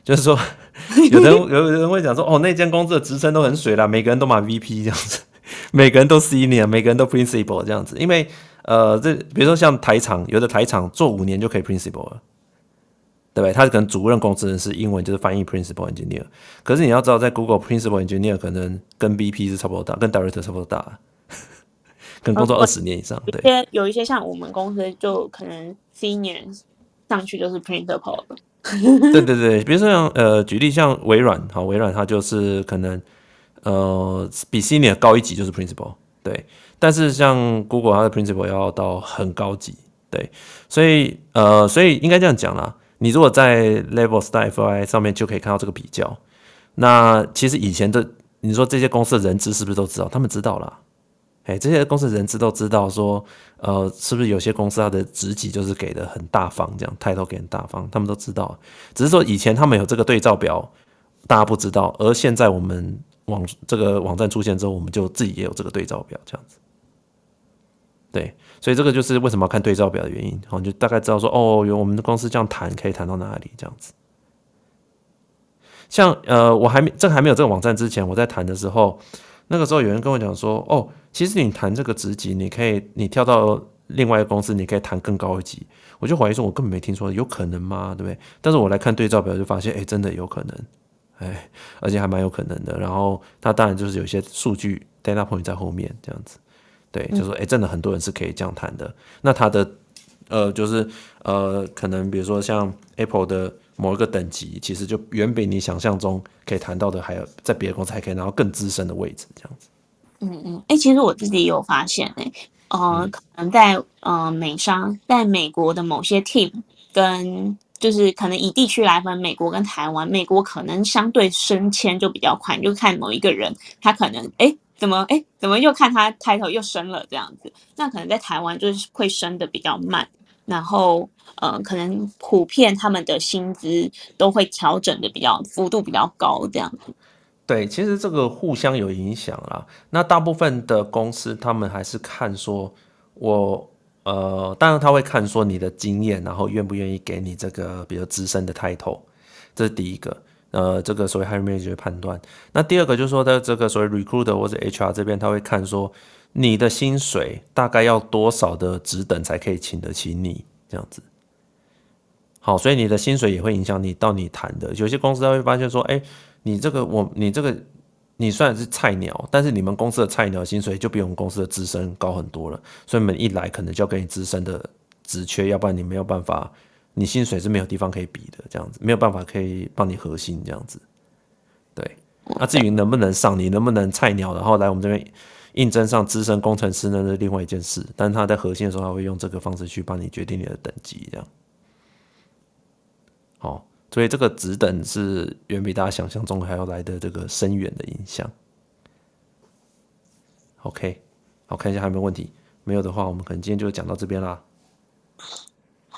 就是说 [laughs] 有人有人会讲说哦，那间公司的职称都很水啦，每个人都买 VP 这样子，[laughs] 每个人都 senior，每个人都 principal 这样子，因为呃，这比如说像台厂，有的台厂做五年就可以 principal 了。对不对？他可能主任工程师是英文就是翻译 principal engineer，可是你要知道，在 Google principal engineer 可能跟 VP 是差不多大，跟 director 差不多大，[laughs] 可能工作二十年以上。哦、对，有一些有一些像我们公司就可能 senior 上去就是 principal 了。[laughs] 对对对，比如说像呃，举例像微软，好，微软它就是可能呃比 senior 高一级就是 principal，对。但是像 Google 它的 principal 要到很高级，对。所以呃，所以应该这样讲啦。你如果在 Levels.fyi 上面就可以看到这个比较。那其实以前的，你说这些公司的人资是不是都知道？他们知道啦。哎，这些公司的人资都知道说，呃，是不是有些公司它的职级就是给的很大方，这样态度给很大方，他们都知道。只是说以前他们有这个对照表，大家不知道，而现在我们网这个网站出现之后，我们就自己也有这个对照表，这样子。对。所以这个就是为什么要看对照表的原因，然后就大概知道说，哦，有我们的公司这样谈可以谈到哪里这样子。像呃，我还没这还没有这个网站之前，我在谈的时候，那个时候有人跟我讲说，哦，其实你谈这个职级，你可以你跳到另外一个公司，你可以谈更高一级。我就怀疑说，我根本没听说，有可能吗？对不对？但是我来看对照表，就发现，哎，真的有可能，哎，而且还蛮有可能的。然后它当然就是有些数据 data point 在后面这样子。对，就说哎，真的很多人是可以这样谈的。嗯、那他的呃，就是呃，可能比如说像 Apple 的某一个等级，其实就远比你想象中可以谈到的还有在别的公司还可以拿到更资深的位置，这样子。嗯嗯，哎，其实我自己也有发现哎，呃，可能在呃美商，在美国的某些 team 跟就是可能以地区来分，美国跟台湾，美国可能相对升迁就比较快，就看某一个人他可能哎。诶怎么哎？怎么又看他抬头又升了这样子？那可能在台湾就是会升的比较慢，然后呃，可能普遍他们的薪资都会调整的比较幅度比较高这样子。对，其实这个互相有影响啦。那大部分的公司他们还是看说我呃，当然他会看说你的经验，然后愿不愿意给你这个比较资深的 title，这是第一个。呃，这个所谓 hiring manager 判断。那第二个就是说，在这个所谓 recruiter 或者 HR 这边，他会看说你的薪水大概要多少的职等才可以请得起你这样子。好，所以你的薪水也会影响你到你谈的。有些公司他会发现说，哎，你这个我你这个你虽然是菜鸟，但是你们公司的菜鸟薪水就比我们公司的资深高很多了。所以你们一来可能就要给你资深的职缺，要不然你没有办法。你薪水是没有地方可以比的，这样子没有办法可以帮你核薪这样子，对。那至于能不能上，你能不能菜鸟，然后来我们这边应征上资深工程师，那是另外一件事。但他在核薪的时候，他会用这个方式去帮你决定你的等级，这样。好，所以这个职等是远比大家想象中还要来的这个深远的影响。OK，好，看一下还有没有问题，没有的话，我们可能今天就讲到这边啦。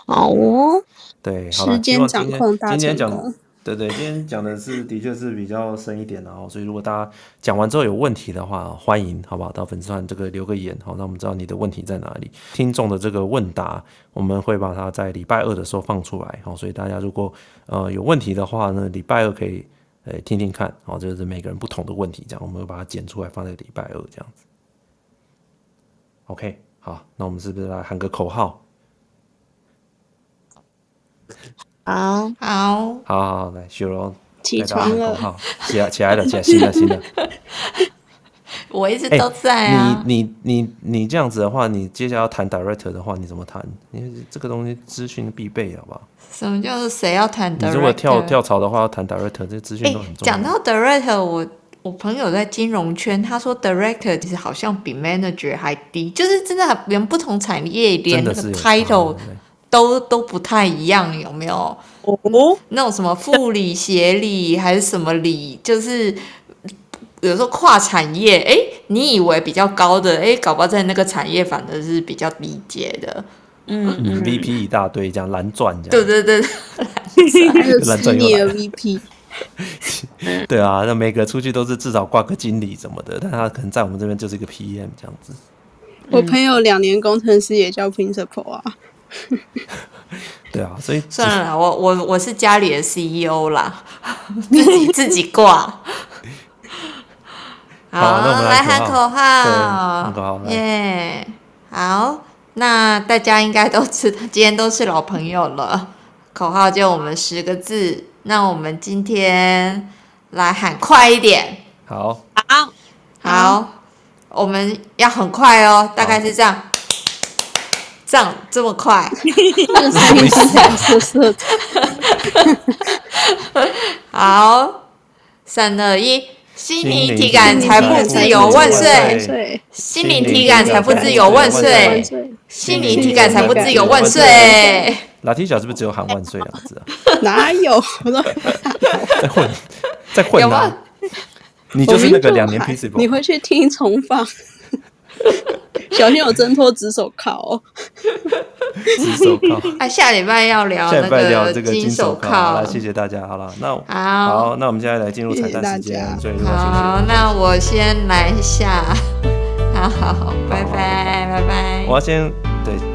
好哦，对，时间掌控大成。今天讲，对对，今天讲的是的确是比较深一点的哦。所以如果大家讲完之后有问题的话，欢迎好不好到粉丝团这个留个言，好，那我们知道你的问题在哪里。听众的这个问答，我们会把它在礼拜二的时候放出来，好，所以大家如果呃有问题的话呢，礼拜二可以诶听听看，好，这就是每个人不同的问题，这样我们会把它剪出来放在礼拜二这样子。OK，好，那我们是不是来喊个口号？好好好好好，来雪柔起床了，起来起来了，起来，醒了 [laughs] 醒了。我一直都在啊。你你你你这样子的话，你接下来要谈 director 的话，你怎么谈？因为这个东西资讯必备，好不好？什么叫做谁要谈 director？你如果跳跳槽的话，要谈 director，这资讯都很重要。讲到 director，我我朋友在金融圈，他说 director 其实好像比 manager 还低，就是真的连不同产业连那个 title。都都不太一样，有没有？哦，那种什么副理、协理还是什么理，就是有时候跨产业，哎，你以为比较高的，哎，搞不好在那个产业反而是比较低阶的。嗯嗯，VP 一大堆，这样蓝钻这样。对对对，[laughs] 蓝钻有 VP。[laughs] 对啊，那每个出去都是至少挂个经理什么的，但他可能在我们这边就是一个 PM 这样子。我朋友两年工程师也叫 Principal 啊。[laughs] 对啊，所以算了啦，我我我是家里的 CEO 啦，[laughs] 自己自己挂。好，[laughs] 好，那我们来喊口号，耶！好，那大家应该都知道，今天都是老朋友了。口号就我们十个字，那我们今天来喊快一点。好，好，好，我们要很快哦，大概是这样。这样这么快，好，三二一，心灵体感财富自由万岁！心灵体感财富自由万岁！心灵体感财富自由万岁！老提小是不是只有喊万岁两个字啊？哪有？[laughs] 在混，在混啊！你就是那个两年 P C，你回去听重放。[laughs] 小心有挣脱指手铐哦！[laughs] 指手铐。[laughs] 啊，下礼拜要聊那个金手铐。好了，谢谢大家。好了，那好，好，那我们现在来进入彩蛋时间。好，那我先来一下。好好，拜拜，拜拜。我要先对。